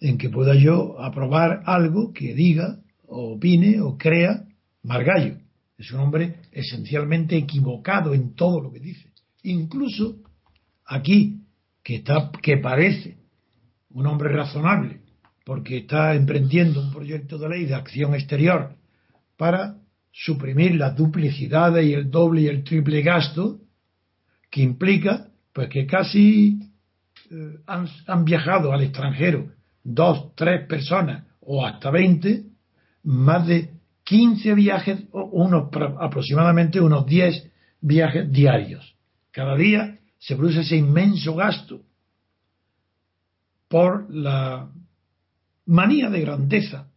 en que pueda yo aprobar algo que diga o opine o crea Margallo. Es un hombre esencialmente equivocado en todo lo que dice. Incluso aquí, que, está, que parece un hombre razonable, porque está emprendiendo un proyecto de ley de acción exterior para suprimir las duplicidades y el doble y el triple gasto, que implica pues que casi eh, han, han viajado al extranjero dos, tres personas o hasta 20, más de 15 viajes, o unos, aproximadamente unos 10 viajes diarios. Cada día se produce ese inmenso gasto por la manía de grandeza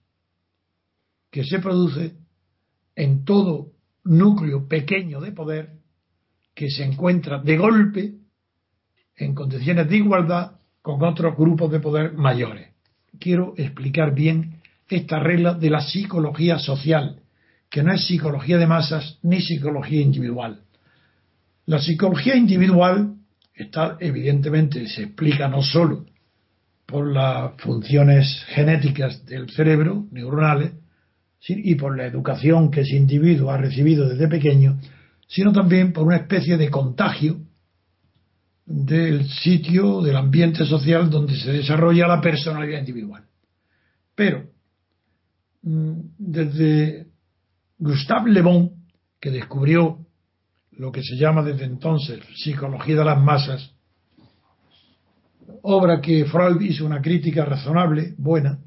que se produce en todo núcleo pequeño de poder que se encuentra de golpe en condiciones de igualdad con otros grupos de poder mayores. Quiero explicar bien esta regla de la psicología social, que no es psicología de masas ni psicología individual. La psicología individual está evidentemente se explica no solo por las funciones genéticas del cerebro, neuronales, y por la educación que ese individuo ha recibido desde pequeño, sino también por una especie de contagio del sitio, del ambiente social donde se desarrolla la personalidad individual. Pero, mm, desde Gustave Le Bon, que descubrió lo que se llama desde entonces psicología de las masas, obra que Freud hizo una crítica razonable, buena,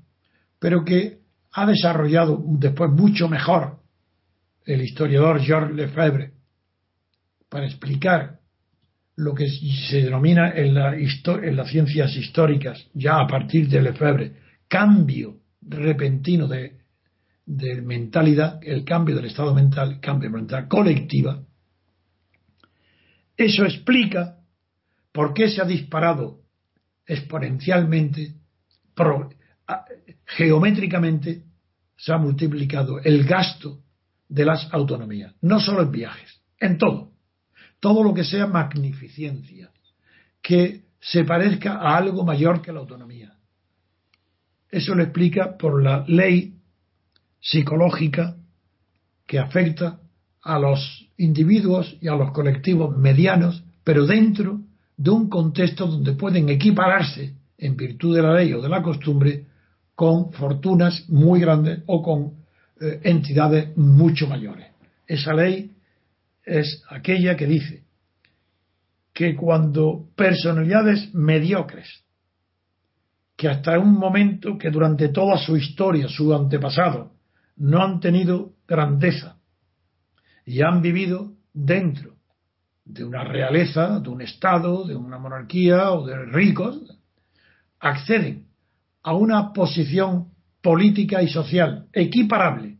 pero que ha desarrollado después mucho mejor el historiador Georges Lefebvre para explicar lo que se denomina en, la en las ciencias históricas, ya a partir de Lefebvre, cambio repentino de, de mentalidad, el cambio del estado mental, cambio de mentalidad colectiva, eso explica por qué se ha disparado exponencialmente, pro, geométricamente, se ha multiplicado el gasto de las autonomías, no solo en viajes, en todo todo lo que sea magnificencia, que se parezca a algo mayor que la autonomía. Eso lo explica por la ley psicológica que afecta a los individuos y a los colectivos medianos, pero dentro de un contexto donde pueden equipararse, en virtud de la ley o de la costumbre, con fortunas muy grandes o con eh, entidades mucho mayores. Esa ley es aquella que dice que cuando personalidades mediocres, que hasta un momento que durante toda su historia, su antepasado, no han tenido grandeza y han vivido dentro de una realeza, de un Estado, de una monarquía o de ricos, acceden a una posición política y social equiparable,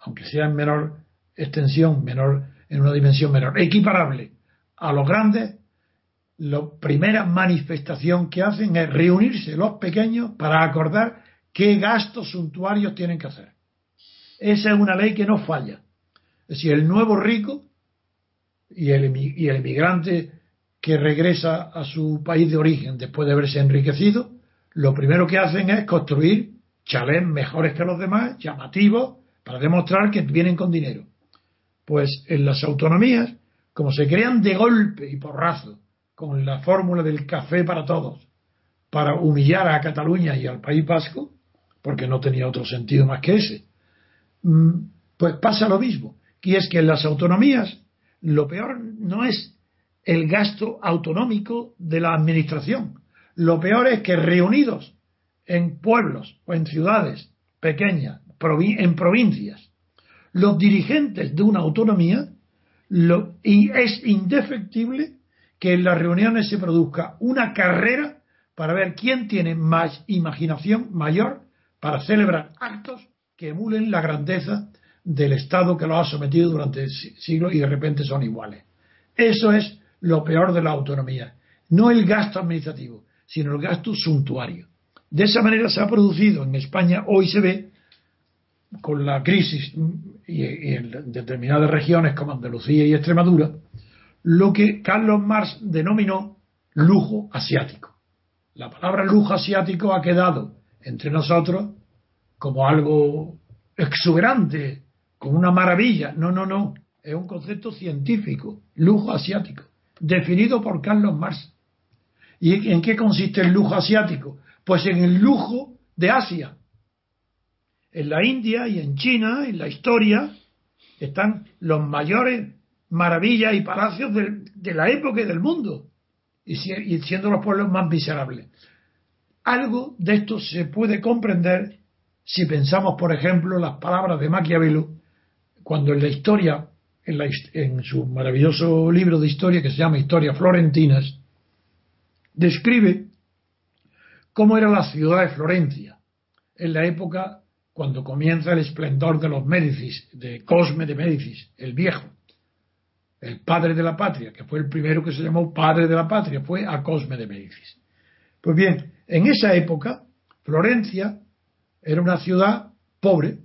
aunque sea en menor extensión, menor en una dimensión menor, equiparable a los grandes, la primera manifestación que hacen es reunirse los pequeños para acordar qué gastos suntuarios tienen que hacer. Esa es una ley que no falla. Es decir, el nuevo rico y el, y emigrante que regresa a su país de origen después de haberse enriquecido, lo primero que hacen es construir chalés mejores que los demás, llamativos, para demostrar que vienen con dinero. Pues en las autonomías, como se crean de golpe y porrazo, con la fórmula del café para todos, para humillar a Cataluña y al País Vasco, porque no tenía otro sentido más que ese, mm, pues pasa lo mismo. Y es que en las autonomías lo peor no es el gasto autonómico de la administración. Lo peor es que reunidos en pueblos o en ciudades pequeñas, en provincias, los dirigentes de una autonomía, lo, y es indefectible que en las reuniones se produzca una carrera para ver quién tiene más imaginación mayor para celebrar actos que emulen la grandeza del Estado que lo ha sometido durante siglos y de repente son iguales. Eso es lo peor de la autonomía. No el gasto administrativo, sino el gasto suntuario. De esa manera se ha producido en España, hoy se ve, con la crisis y, en determinadas regiones como Andalucía y Extremadura, lo que Carlos Marx denominó lujo asiático. La palabra lujo asiático ha quedado entre nosotros como algo exuberante, con una maravilla. No, no, no. Es un concepto científico, lujo asiático, definido por Carlos Marx. ¿Y en qué consiste el lujo asiático? Pues en el lujo de Asia. En la India y en China, en la historia, están los mayores maravillas y palacios de, la época y del mundo, y, si- y siendo los pueblos más miserables. Algo de esto se puede comprender si pensamos, por ejemplo, las palabras de Maquiavelo, cuando en la historia, en, la su maravilloso libro de historia que se llama Historia Florentinas, describe cómo era la ciudad de Florencia en la época cuando comienza el esplendor de los Médicis, de Cosme de Médicis, el viejo, el padre de la patria, que fue el primero que se llamó padre de la patria, fue a Cosme de Médicis. Pues bien, en esa época, Florencia era una ciudad pobre,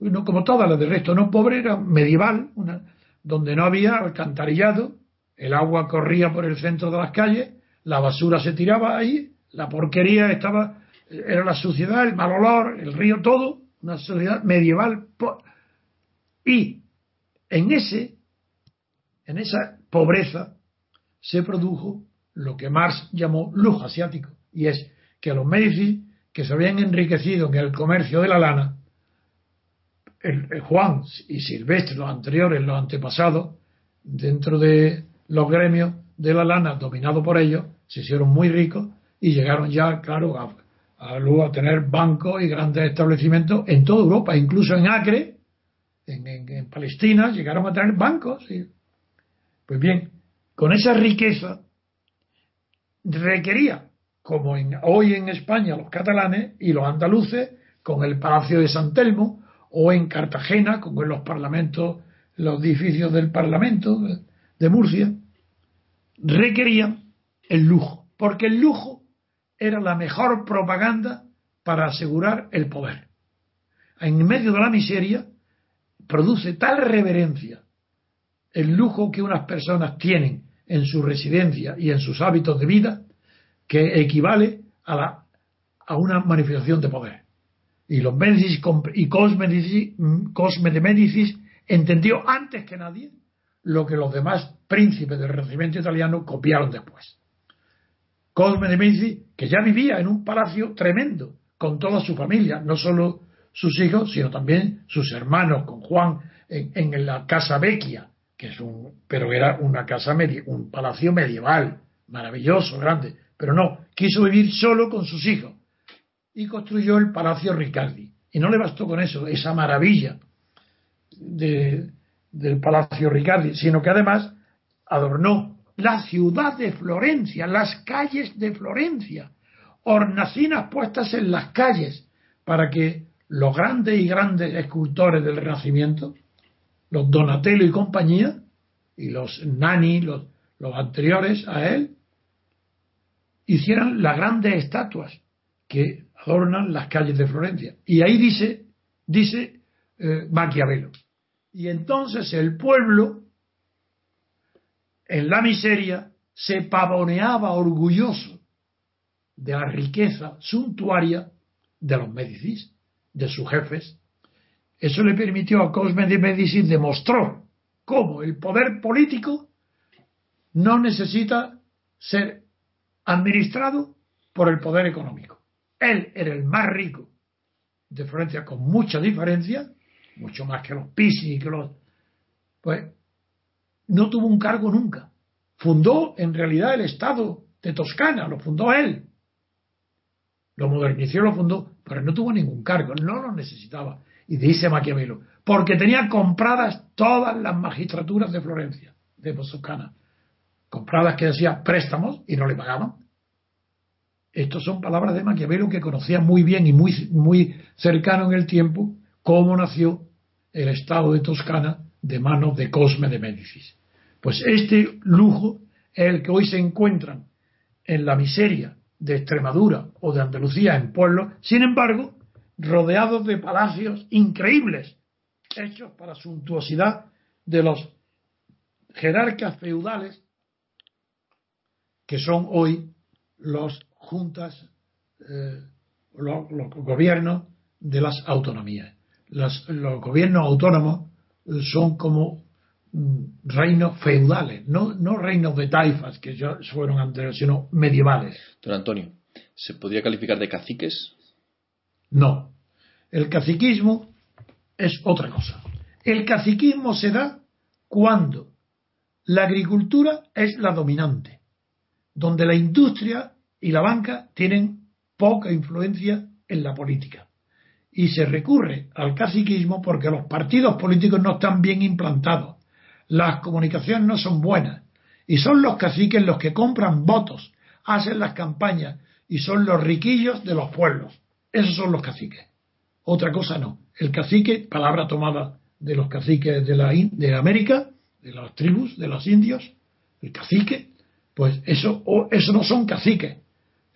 no como todas las del resto, no pobre, era medieval, una, donde no había alcantarillado, el agua corría por el centro de las calles, la basura se tiraba ahí, la porquería estaba, era la suciedad, el mal olor, el río, todo, una sociedad medieval. Y en ese, en esa pobreza se produjo lo que Marx llamó lujo asiático, y es que los Médicis, que se habían enriquecido en el comercio de la lana, el- Juan y Silvestre, los anteriores, los antepasados, dentro de los gremios de la lana dominados por ellos, se hicieron muy ricos y llegaron ya, claro, a, luego a tener bancos y grandes establecimientos en toda Europa, incluso en Acre, en, en- en Palestina, llegaron a tener bancos. y- Pues bien, con esa riqueza requería, como en- hoy en España los catalanes y los andaluces, con el Palacio de San Telmo, o en Cartagena, como en los parlamentos, los edificios del Parlamento de- Murcia, requerían el lujo, porque el lujo era la mejor propaganda para asegurar el poder. En medio de la miseria produce tal reverencia el lujo que unas personas tienen en su residencia y en sus hábitos de vida que equivale a, la, a una manifestación de poder. Y los Médicis y Cosme, Medici- mm, de Médicis entendió antes que nadie lo que los demás príncipes del Renacimiento italiano copiaron después. Cosme de Medici, que ya vivía en un palacio tremendo, con toda su familia, no solo sus hijos, sino también sus hermanos, con Juan, en, en la Casa Vecchia, que es un, pero era una casa medi- un palacio medieval, maravilloso, grande, pero no, quiso vivir solo con sus hijos y construyó el Palacio Riccardi. Y no le bastó con eso, esa maravilla de- del Palacio Riccardi, sino que además adornó la ciudad de Florencia, las calles de Florencia, hornacinas puestas en las calles para que los grandes y grandes escultores del Renacimiento, los Donatello y compañía, y los Nani, los, los anteriores a él, hicieran las grandes estatuas que adornan las calles de Florencia. Y ahí dice, dice eh, Maquiavelo. Y entonces el pueblo, en la miseria, se pavoneaba orgulloso de la riqueza suntuaria de los Médicis, de sus jefes. Eso le permitió a Cosme de Medici demostró cómo el poder político no necesita ser administrado por el poder económico. Él era el más rico de Florencia con mucha diferencia, mucho más que los Pisi y que los... Pues no tuvo un cargo nunca. Fundó en realidad el Estado de Toscana, lo fundó él. Lo modernizó, lo fundó, pero no tuvo ningún cargo, no lo necesitaba. Y dice Maquiavelo, porque tenía compradas todas las magistraturas de Florencia, de Toscana, compradas que hacía préstamos y no le pagaban. Estas son palabras de Maquiavelo que conocía muy bien y muy, muy cercano en el tiempo cómo nació el Estado de Toscana de manos de Cosme de Médicis. Pues este lujo es el que hoy se encuentran en la miseria de Extremadura o de Andalucía en pueblos, sin embargo, rodeados de palacios increíbles, hechos para suntuosidad de los jerarcas feudales que son hoy los juntas, eh, los, los gobiernos de las autonomías. los gobiernos autónomos son como mm, reinos feudales, no, no reinos de taifas que ya fueron anteriores, sino medievales. Don Antonio, ¿se podría calificar de caciques? No. El caciquismo es otra cosa. El caciquismo se da cuando la agricultura es la dominante, donde la industria y la banca tienen poca influencia en la política. Y se recurre al caciquismo porque los partidos políticos no están bien implantados, las comunicaciones no son buenas, y son los caciques los que compran votos, hacen las campañas y son los riquillos de los pueblos. Esos son los caciques. Otra cosa no. El cacique, palabra tomada de los caciques de, la, de América, de las tribus, de los indios, el cacique, pues eso, eso no son caciques.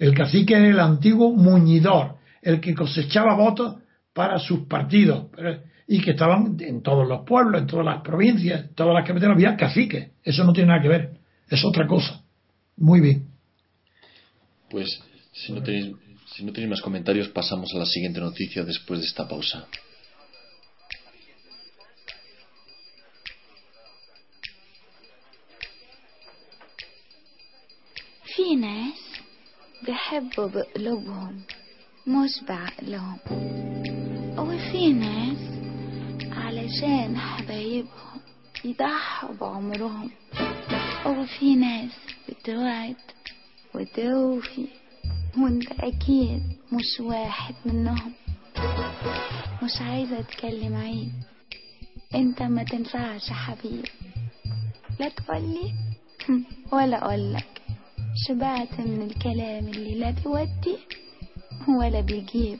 El cacique era el antiguo muñidor, el que cosechaba votos para sus partidos, y que estaban en todos los pueblos, en todas las provincias, en todas las capitales había caciques. Eso no tiene nada que ver, es otra cosa. Muy bien. Pues si no tenéis más comentarios, pasamos a la siguiente noticia después de esta pausa. بيحبوا بقلوبهم مش بعقلهم وفي ناس علشان حبايبهم يضحوا بعمرهم. وفي ناس بتوعد وتوفي وأنت أكيد مش واحد منهم. مش عايزة أتكلم عيب. أنت ما تنفعش حبيب. لا تقولي ولا أقولك. شبعت من الكلام اللي لا بيودي ولا بيجيب.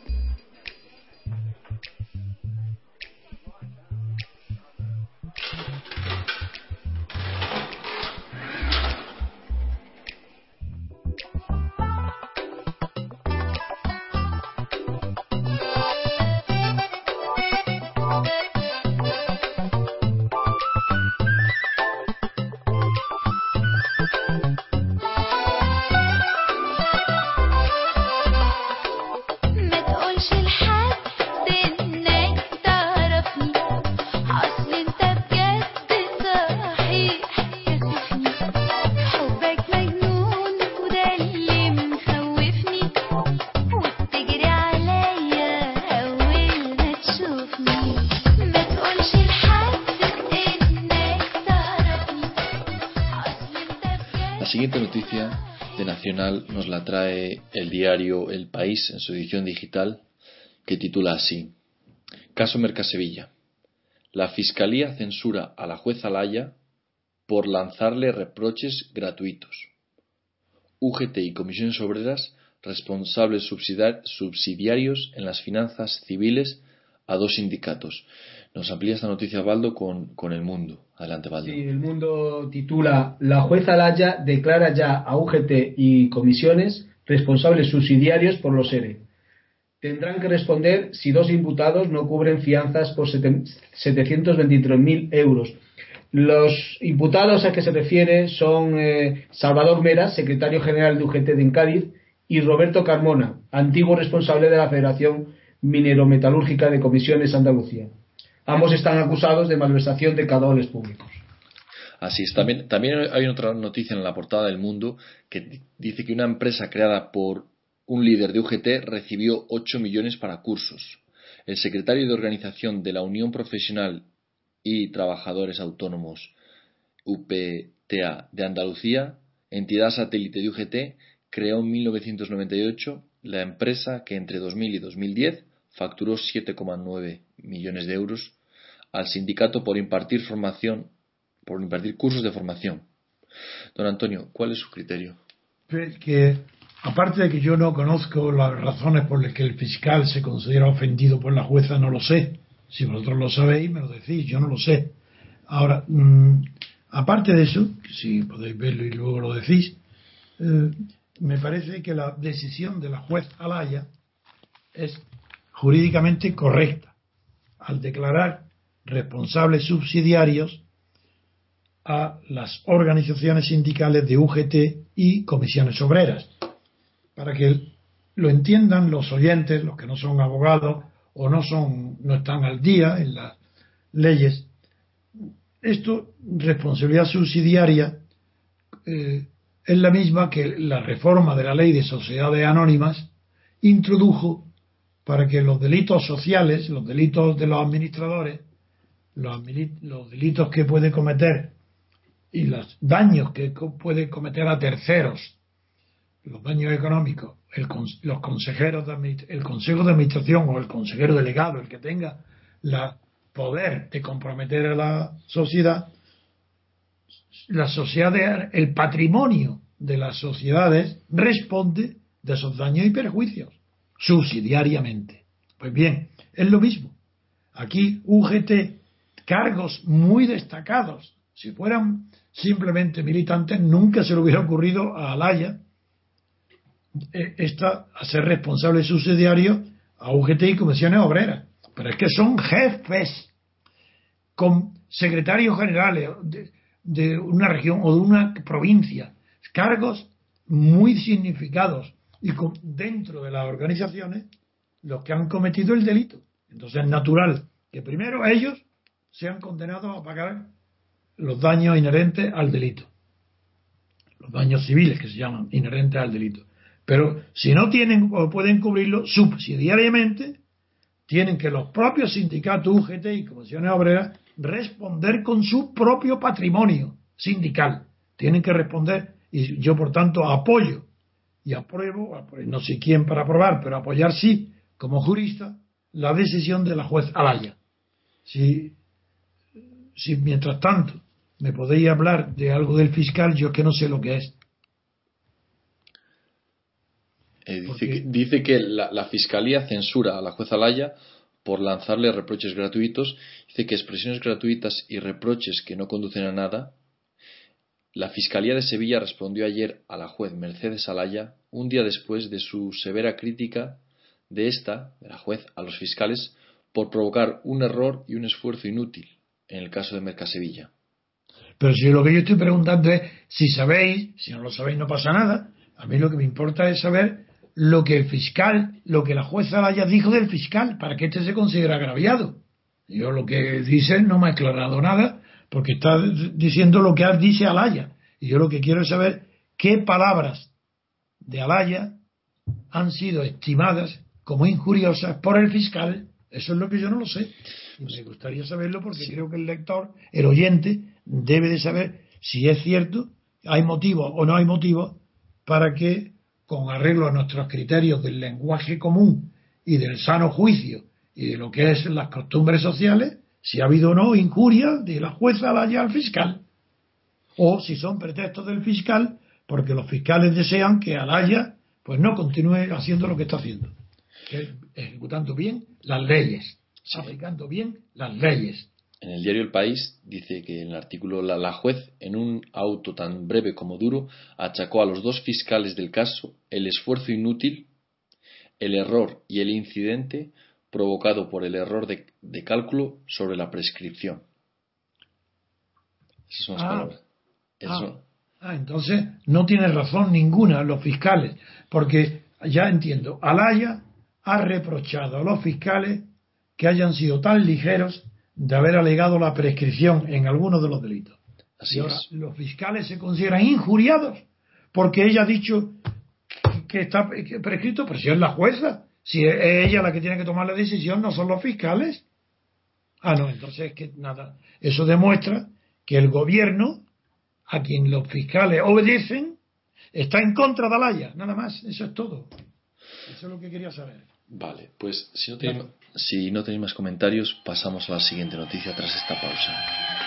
Trae el diario El País en su edición digital, que titula así: Caso Mercasevilla. La Fiscalía censura a la jueza Laya por lanzarle reproches gratuitos. UGT y comisiones obreras responsables subsidiar- subsidiarios en las finanzas civiles a dos sindicatos. Nos amplía esta noticia Baldo con, con El Mundo. Adelante, Baldo. Sí, el mundo titula La jueza Laya declara ya a UGT y comisiones responsables subsidiarios por los ERE. Tendrán que responder si dos imputados no cubren fianzas por seten- 723.000 euros. Los imputados a que se refiere son eh, Salvador Mera, secretario general de UGT en Cádiz, y Roberto Carmona, antiguo responsable de la Federación Minerometalúrgica de Comisiones Andalucía. Ambos están acusados de malversación de caudales públicos. Así es. También, también hay otra noticia en la portada del Mundo que di- dice que una empresa creada por un líder de UGT recibió 8 millones para cursos. El secretario de organización de la Unión Profesional y Trabajadores Autónomos UPTA de Andalucía, entidad satélite de UGT, creó en 1998 la empresa que entre 2000 y 2010 facturó 7,9 millones de euros al sindicato por impartir formación por impartir cursos de formación. Don Antonio, ¿cuál es su criterio? Pues que aparte de que yo no conozco las razones por las que el fiscal se considera ofendido por la jueza, no lo sé. Si vosotros lo sabéis, me lo decís, yo no lo sé. Ahora, mm, aparte de eso, si podéis verlo y luego lo decís, eh, me parece que la decisión de la juez Alaya es jurídicamente correcta al declarar responsables subsidiarios a las organizaciones sindicales de UGT y comisiones obreras, para que lo entiendan los oyentes, los que no son abogados o no son, no están al día en las leyes. Esto, responsabilidad subsidiaria, eh, es la misma que la reforma de la ley de sociedades anónimas introdujo para que los delitos sociales, los delitos de los administradores, los, delitos que puede cometer y los daños que puede cometer a terceros, los daños económicos, el, los consejeros de el consejo de administración o el consejero delegado, el que tenga la poder de comprometer a la sociedad, la sociedad, el patrimonio de las sociedades responde de esos daños y perjuicios subsidiariamente. Pues bien, es lo mismo. Aquí UGT, cargos muy destacados, si fueran simplemente militantes, nunca se le hubiera ocurrido a Alaya eh, esta, a ser responsable subsidiario a UGT y comisiones obreras. Pero es que son jefes, con secretarios generales de, de una región o de una provincia, cargos muy significados y con, dentro de las organizaciones los que han cometido el delito. Entonces es natural que primero ellos sean condenados a pagar los daños inherentes al delito. Los daños civiles que se llaman inherentes al delito. Pero si no tienen o pueden cubrirlo subsidiariamente, tienen que los propios sindicatos UGT y comisiones obreras responder con su propio patrimonio sindical. Tienen que responder y yo por tanto apoyo y apruebo, no sé quién para aprobar, pero apoyar sí, como jurista, la decisión de la juez Alaya. Si, si mientras tanto me podéis hablar de algo del fiscal, yo que no sé lo que es. Eh, dice, que, dice, que, la, la, fiscalía censura a la juez Alaya por lanzarle reproches gratuitos. Dice que expresiones gratuitas y reproches que no conducen a nada la Fiscalía de Sevilla respondió ayer a la juez Mercedes Alaya, un día después de su severa crítica de esta, de la juez, a los fiscales por provocar un error y un esfuerzo inútil en el caso de Mercasevilla. Pero si lo que yo estoy preguntando es si sabéis, si no lo sabéis no pasa nada, a mí lo que me importa es saber lo que el fiscal, lo que la jueza Alaya dijo del fiscal, para que éste se considere agraviado. Yo lo que dice no me ha aclarado nada porque está diciendo lo que dice Alaya. Y yo lo que quiero es saber qué palabras de Alaya han sido estimadas como injuriosas por el fiscal. Eso es lo que yo no lo sé. Y me gustaría saberlo porque creo que el lector, el oyente, debe de saber si es cierto, hay motivo o no hay motivo para que, con arreglo a nuestros criterios del lenguaje común y del sano juicio y de lo que es las costumbres sociales, si ha habido o no injuria de la jueza vaya al fiscal, o si son pretextos del fiscal, porque los fiscales desean que Alaya pues no continúe haciendo lo que está haciendo, ejecutando bien las leyes, aplicando bien las leyes. En el diario El País dice que en el artículo la, la, juez, en un auto tan breve como duro, achacó a los dos fiscales del caso el esfuerzo inútil, el error y el incidente provocado por el error de, de cálculo sobre la prescripción. Esas son las Ah, palabras. Eso- Ah, ah, entonces no tiene razón ninguna los fiscales, porque ya entiendo, Alaya ha reprochado a los fiscales que hayan sido tan ligeros de haber alegado la prescripción en algunos de los delitos. Así y ahora es. los fiscales se consideran injuriados porque ella ha dicho que- está prescrito, pero si es la jueza, si es ella la que tiene que tomar la decisión, no son los fiscales. Ah, no, entonces es que nada. Eso demuestra que el gobierno, a quien los fiscales obedecen, está en contra de Alaya, nada más, eso es todo. Eso es lo que quería saber. Vale, pues si no, tenéis, si no tenéis más comentarios, pasamos a la siguiente noticia tras esta pausa.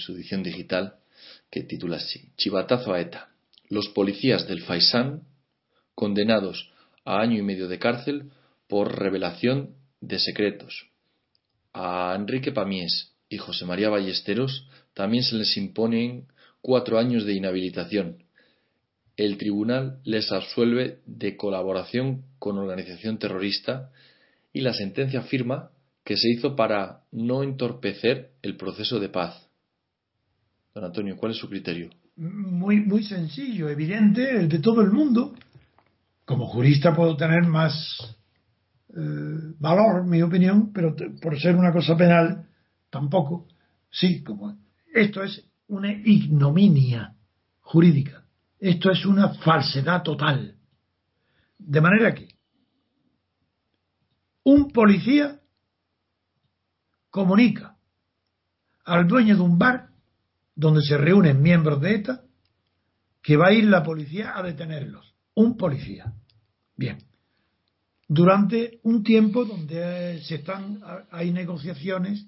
Su edición digital, que titula así: Chivatazo a ETA. Los policías del Faisán condenados a año y medio de cárcel por revelación de secretos. A Enrique Pamies y José María Ballesteros también se les imponen cuatro años de inhabilitación. El tribunal les absuelve de colaboración con organización terrorista y la sentencia afirma que se hizo para no entorpecer el proceso de paz. Don Antonio, ¿cuál es su criterio? Muy, muy sencillo, evidente, el de todo el mundo. Como jurista puedo tener más eh, valor, mi opinión, pero por ser una cosa penal, tampoco. Sí, como esto es una ignominia jurídica. Esto es una falsedad total. De manera que un policía comunica al dueño de un bar donde se reúnen miembros de ETA que va a ir la policía a detenerlos. Un policía. Bien. Durante un tiempo donde se están, hay negociaciones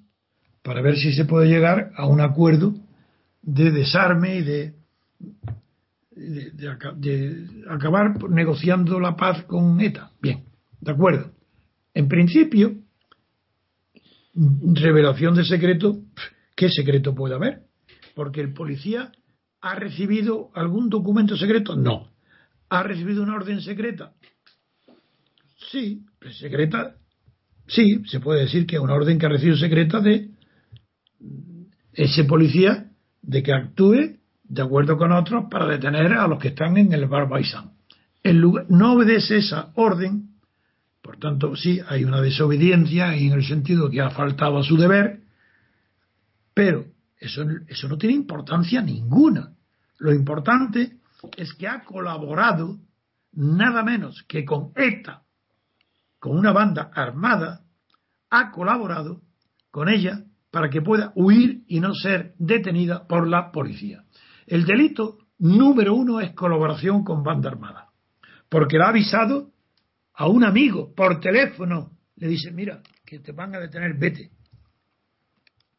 para ver si se puede llegar a un acuerdo de desarme y de, de, de acabar negociando la paz con ETA. Bien, de acuerdo. En principio, revelación de secreto, ¿qué secreto puede haber? Porque el policía ha recibido algún documento secreto, no. ¿Ha recibido una orden secreta? Sí, pues secreta, sí, se puede decir que es una orden que ha recibido secreta de ese policía de que actúe de acuerdo con otros para detener a los que están en el bar Baisán. En lugar, no obedece esa orden, por tanto, sí, hay una desobediencia en el sentido que ha faltado a su deber, pero eso, eso no tiene importancia ninguna. Lo importante es que ha colaborado nada menos que con ETA, con una banda armada, ha colaborado con ella para que pueda huir y no ser detenida por la policía. El delito número uno es colaboración con banda armada, porque le ha avisado a un amigo por teléfono, le dice, mira, que te van a detener, vete.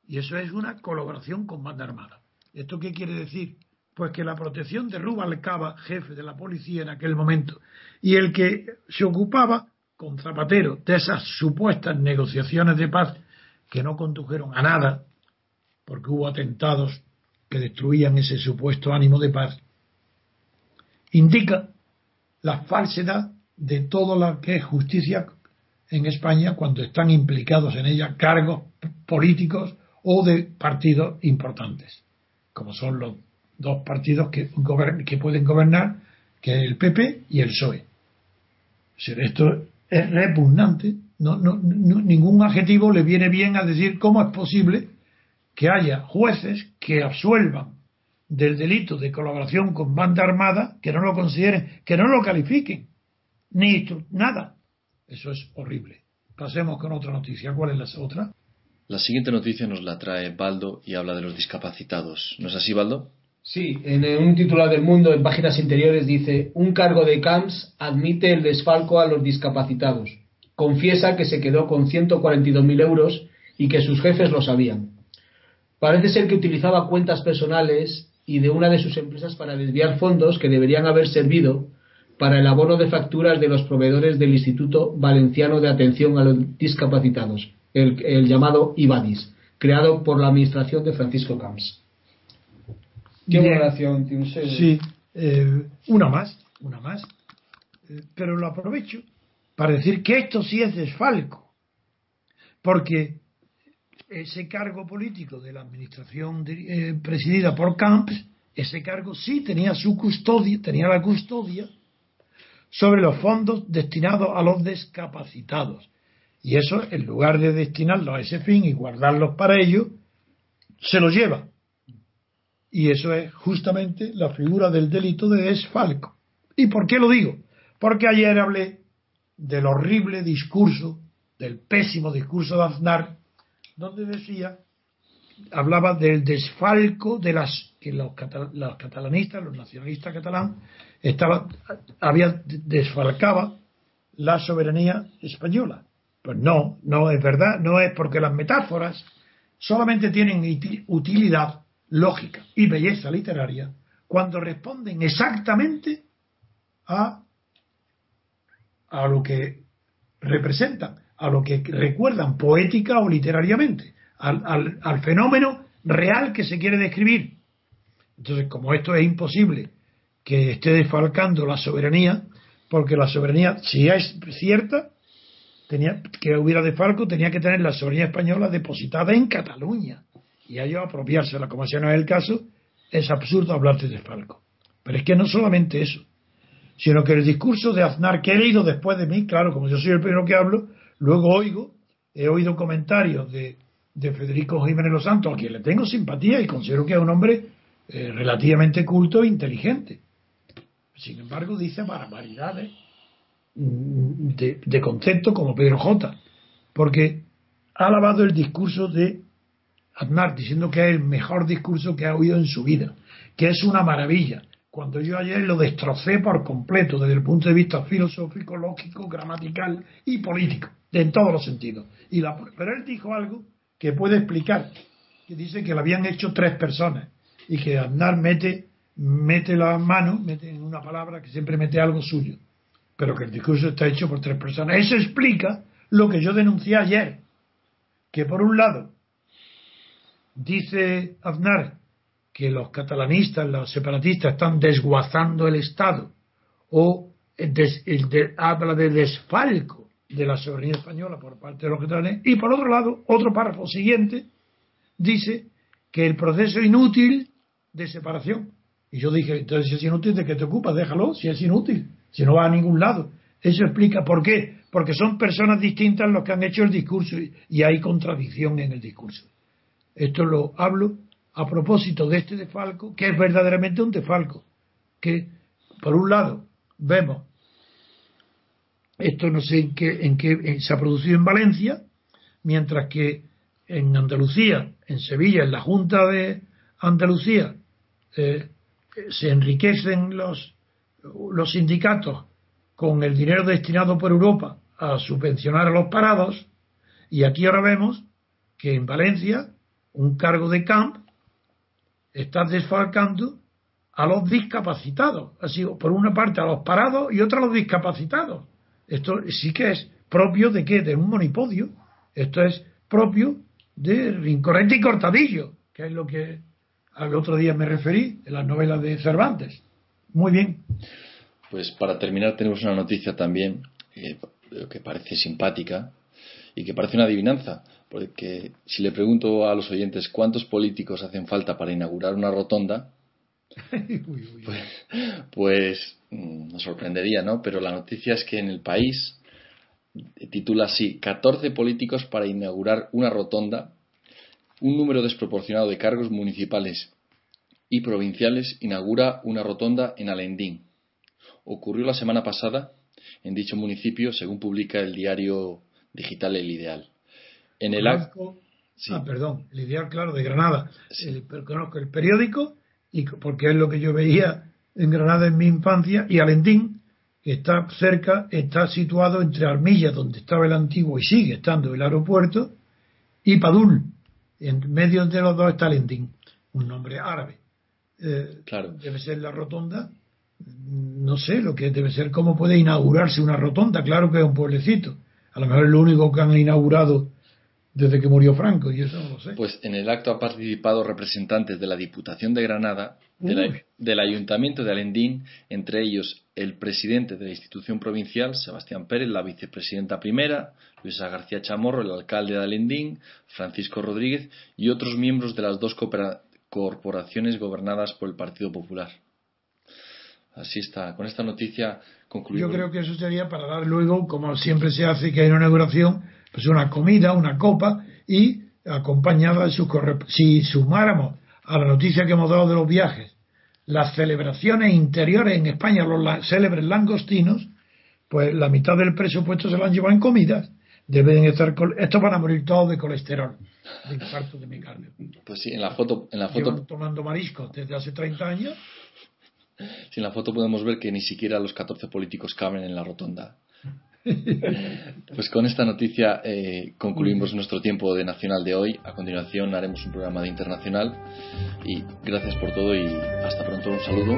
Y eso es una colaboración con banda armada. ¿Esto qué quiere decir? Pues que la protección de Rubalcaba, jefe de la policía en aquel momento, y el que se ocupaba con Zapatero de esas supuestas negociaciones de paz que no condujeron a nada, porque hubo atentados que destruían ese supuesto ánimo de paz, indica la falsedad de todo lo que es justicia en España cuando están implicados en ella cargos políticos o de partidos importantes, como son los dos partidos que, que pueden gobernar, que es el PP y el PSOE. Esto es repugnante. No, no, no, ningún adjetivo le viene bien a decir cómo es posible que haya jueces que absuelvan del delito de colaboración con banda armada, que no lo consideren, que no lo califiquen, ni nada. Eso es horrible. Pasemos con otra noticia. ¿Cuál es la otra? La siguiente noticia nos la trae Baldo y habla de los discapacitados. ¿No es así, Baldo? Sí, en un titular del Mundo, en páginas interiores, dice: Un cargo de CAMS admite el desfalco a los discapacitados. Confiesa que se quedó con 142.000 euros y que sus jefes lo sabían. Parece ser que utilizaba cuentas personales y de una de sus empresas para desviar fondos que deberían haber servido para el abono de facturas de los proveedores del Instituto Valenciano de Atención a los Discapacitados, el, el llamado IVADIS, creado por la administración de Francisco Camps. ¿Qué valoración tiene usted? Sí, eh, una más, una más. Eh, pero lo aprovecho para decir que esto sí es desfalco, porque ese cargo político de la administración de- eh, presidida por Camps, ese cargo sí tenía su custodia, tenía la custodia sobre los fondos destinados a los discapacitados. Y eso, en lugar de destinarlos a ese fin y guardarlos para ello, se los lleva. Y eso es justamente la figura del delito de desfalco. ¿Y por qué lo digo? Porque ayer hablé del horrible discurso, del pésimo discurso de Aznar, donde decía, hablaba del desfalco de las que los, catal- los catalanistas, los nacionalistas catalanes, estaba, había desfalcaba la soberanía española. Pues no, no es verdad, no es porque las metáforas solamente tienen utilidad lógica y belleza literaria cuando responden exactamente a, a lo que representan, a lo que recuerdan poética o literariamente, al, al- al fenómeno real que se quiere describir. Entonces, como esto es imposible que esté desfalcando la soberanía, porque la soberanía, si es cierta, tenía que hubiera desfalco, tenía que tener la soberanía española depositada en Cataluña y a ellos apropiársela, como ese no es el caso, es absurdo hablar de desfalco. Pero es que no solamente eso, sino que el discurso de Aznar, que he leído después de mí, claro, como yo soy el primero que hablo, luego oigo, he oído comentarios de, de Federico Jiménez Los Santos, a quien le tengo simpatía y considero que es un hombre eh, relativamente culto e inteligente. Sin embargo, dice barbaridades de, de concepto como Pedro J. Porque ha alabado el discurso de Aznar, diciendo que es el mejor discurso que ha oído en su vida, que es una maravilla. Cuando yo ayer lo destrocé por completo desde el punto de vista filosófico, lógico, gramatical y político, en todos los sentidos. Y la- pero él dijo algo que puede explicar, que dice que lo habían hecho tres personas y que Aznar mete, mete la mano, mete en una palabra que siempre mete algo suyo, pero que el discurso está hecho por tres personas. Eso explica lo que yo denuncié ayer, que por un lado dice Aznar que los catalanistas, los separatistas están desguazando el Estado o des- de- habla de desfalco de la soberanía española por parte de los catalanes y por otro lado, otro párrafo siguiente dice que el proceso inútil de separación. Y yo dije, entonces si es inútil, ¿de qué te ocupas? Déjalo, si es inútil, si no va a ningún lado. Eso explica por qué. Porque son personas distintas los que han hecho el discurso y- hay contradicción en el discurso. Esto lo hablo a propósito de este defalco, que es verdaderamente un defalco. Que, por un lado, vemos, esto no sé en qué, en qué se ha producido en Valencia, mientras que en Andalucía, en Sevilla, en la Junta de Andalucía, eh, se enriquecen los, los sindicatos con el dinero destinado por Europa a subvencionar a los parados, y aquí ahora vemos que en Valencia un cargo de camp está desfalcando a los discapacitados, así por una parte a los parados y otra a los discapacitados. Esto sí que es propio de qué? De un monipodio. Esto es propio de Rincorrente y Cortadillo, que es lo que al otro día me referí en las novelas de Cervantes. Muy bien. Pues para terminar tenemos una noticia también eh, que parece simpática y que parece una adivinanza, porque si le pregunto a los oyentes cuántos políticos hacen falta para inaugurar una rotonda, Uy, uy. pues, pues mm, nos sorprendería, ¿no? Pero la noticia es que en el país titula así 14 políticos para inaugurar una rotonda, un número desproporcionado de cargos municipales y provinciales inaugura una rotonda en Alendín. Ocurrió la semana pasada en dicho municipio, según publica el diario digital El Ideal. En el ac- Conozco- Sí. Ah, perdón, el ideal, claro, de Granada. Sí. El- pero conozco el periódico, y porque es lo que yo veía en Granada en mi infancia, y Alendín, que está cerca, está situado entre Armilla, donde estaba el antiguo y sigue estando el aeropuerto, y Padul. En medio de los dos está Alendín, un nombre árabe. Eh, Claro. Debe ser la rotonda. No sé lo que debe ser, cómo puede inaugurarse una rotonda. Claro que es un pueblecito. A lo mejor es lo único que han inaugurado desde que murió Franco, y eso no lo sé. Pues en el acto han participado representantes de la Diputación de Granada, de la- Uy. del Ayuntamiento de Alendín, entre ellos el presidente de la institución provincial, Sebastián Pérez, la vicepresidenta primera, Luisa García Chamorro, el alcalde de Alendín, Francisco Rodríguez y otros miembros de las dos coopera- corporaciones gobernadas por el Partido Popular. Así está. Con esta noticia concluimos. Yo creo que eso sería para dar luego, como siempre se hace, que hay una inauguración, pues una comida, una copa y acompañada de sus Si sumáramos a la noticia que hemos dado de los viajes, las celebraciones interiores en España, los célebres langostinos, pues la mitad del presupuesto se lo han llevado en comidas. Deben estar, estos van a morir todos de colesterol, de infarto de miocardio. Pues sí, en la foto, en la foto, Llevan tomando mariscos desde hace 30 años. sí, en la foto podemos ver que ni siquiera los 14 políticos caben en la rotonda. Pues con esta noticia eh, concluimos nuestro tiempo de nacional de hoy. A continuación haremos un programa de internacional. Y gracias por todo y hasta pronto. Un saludo.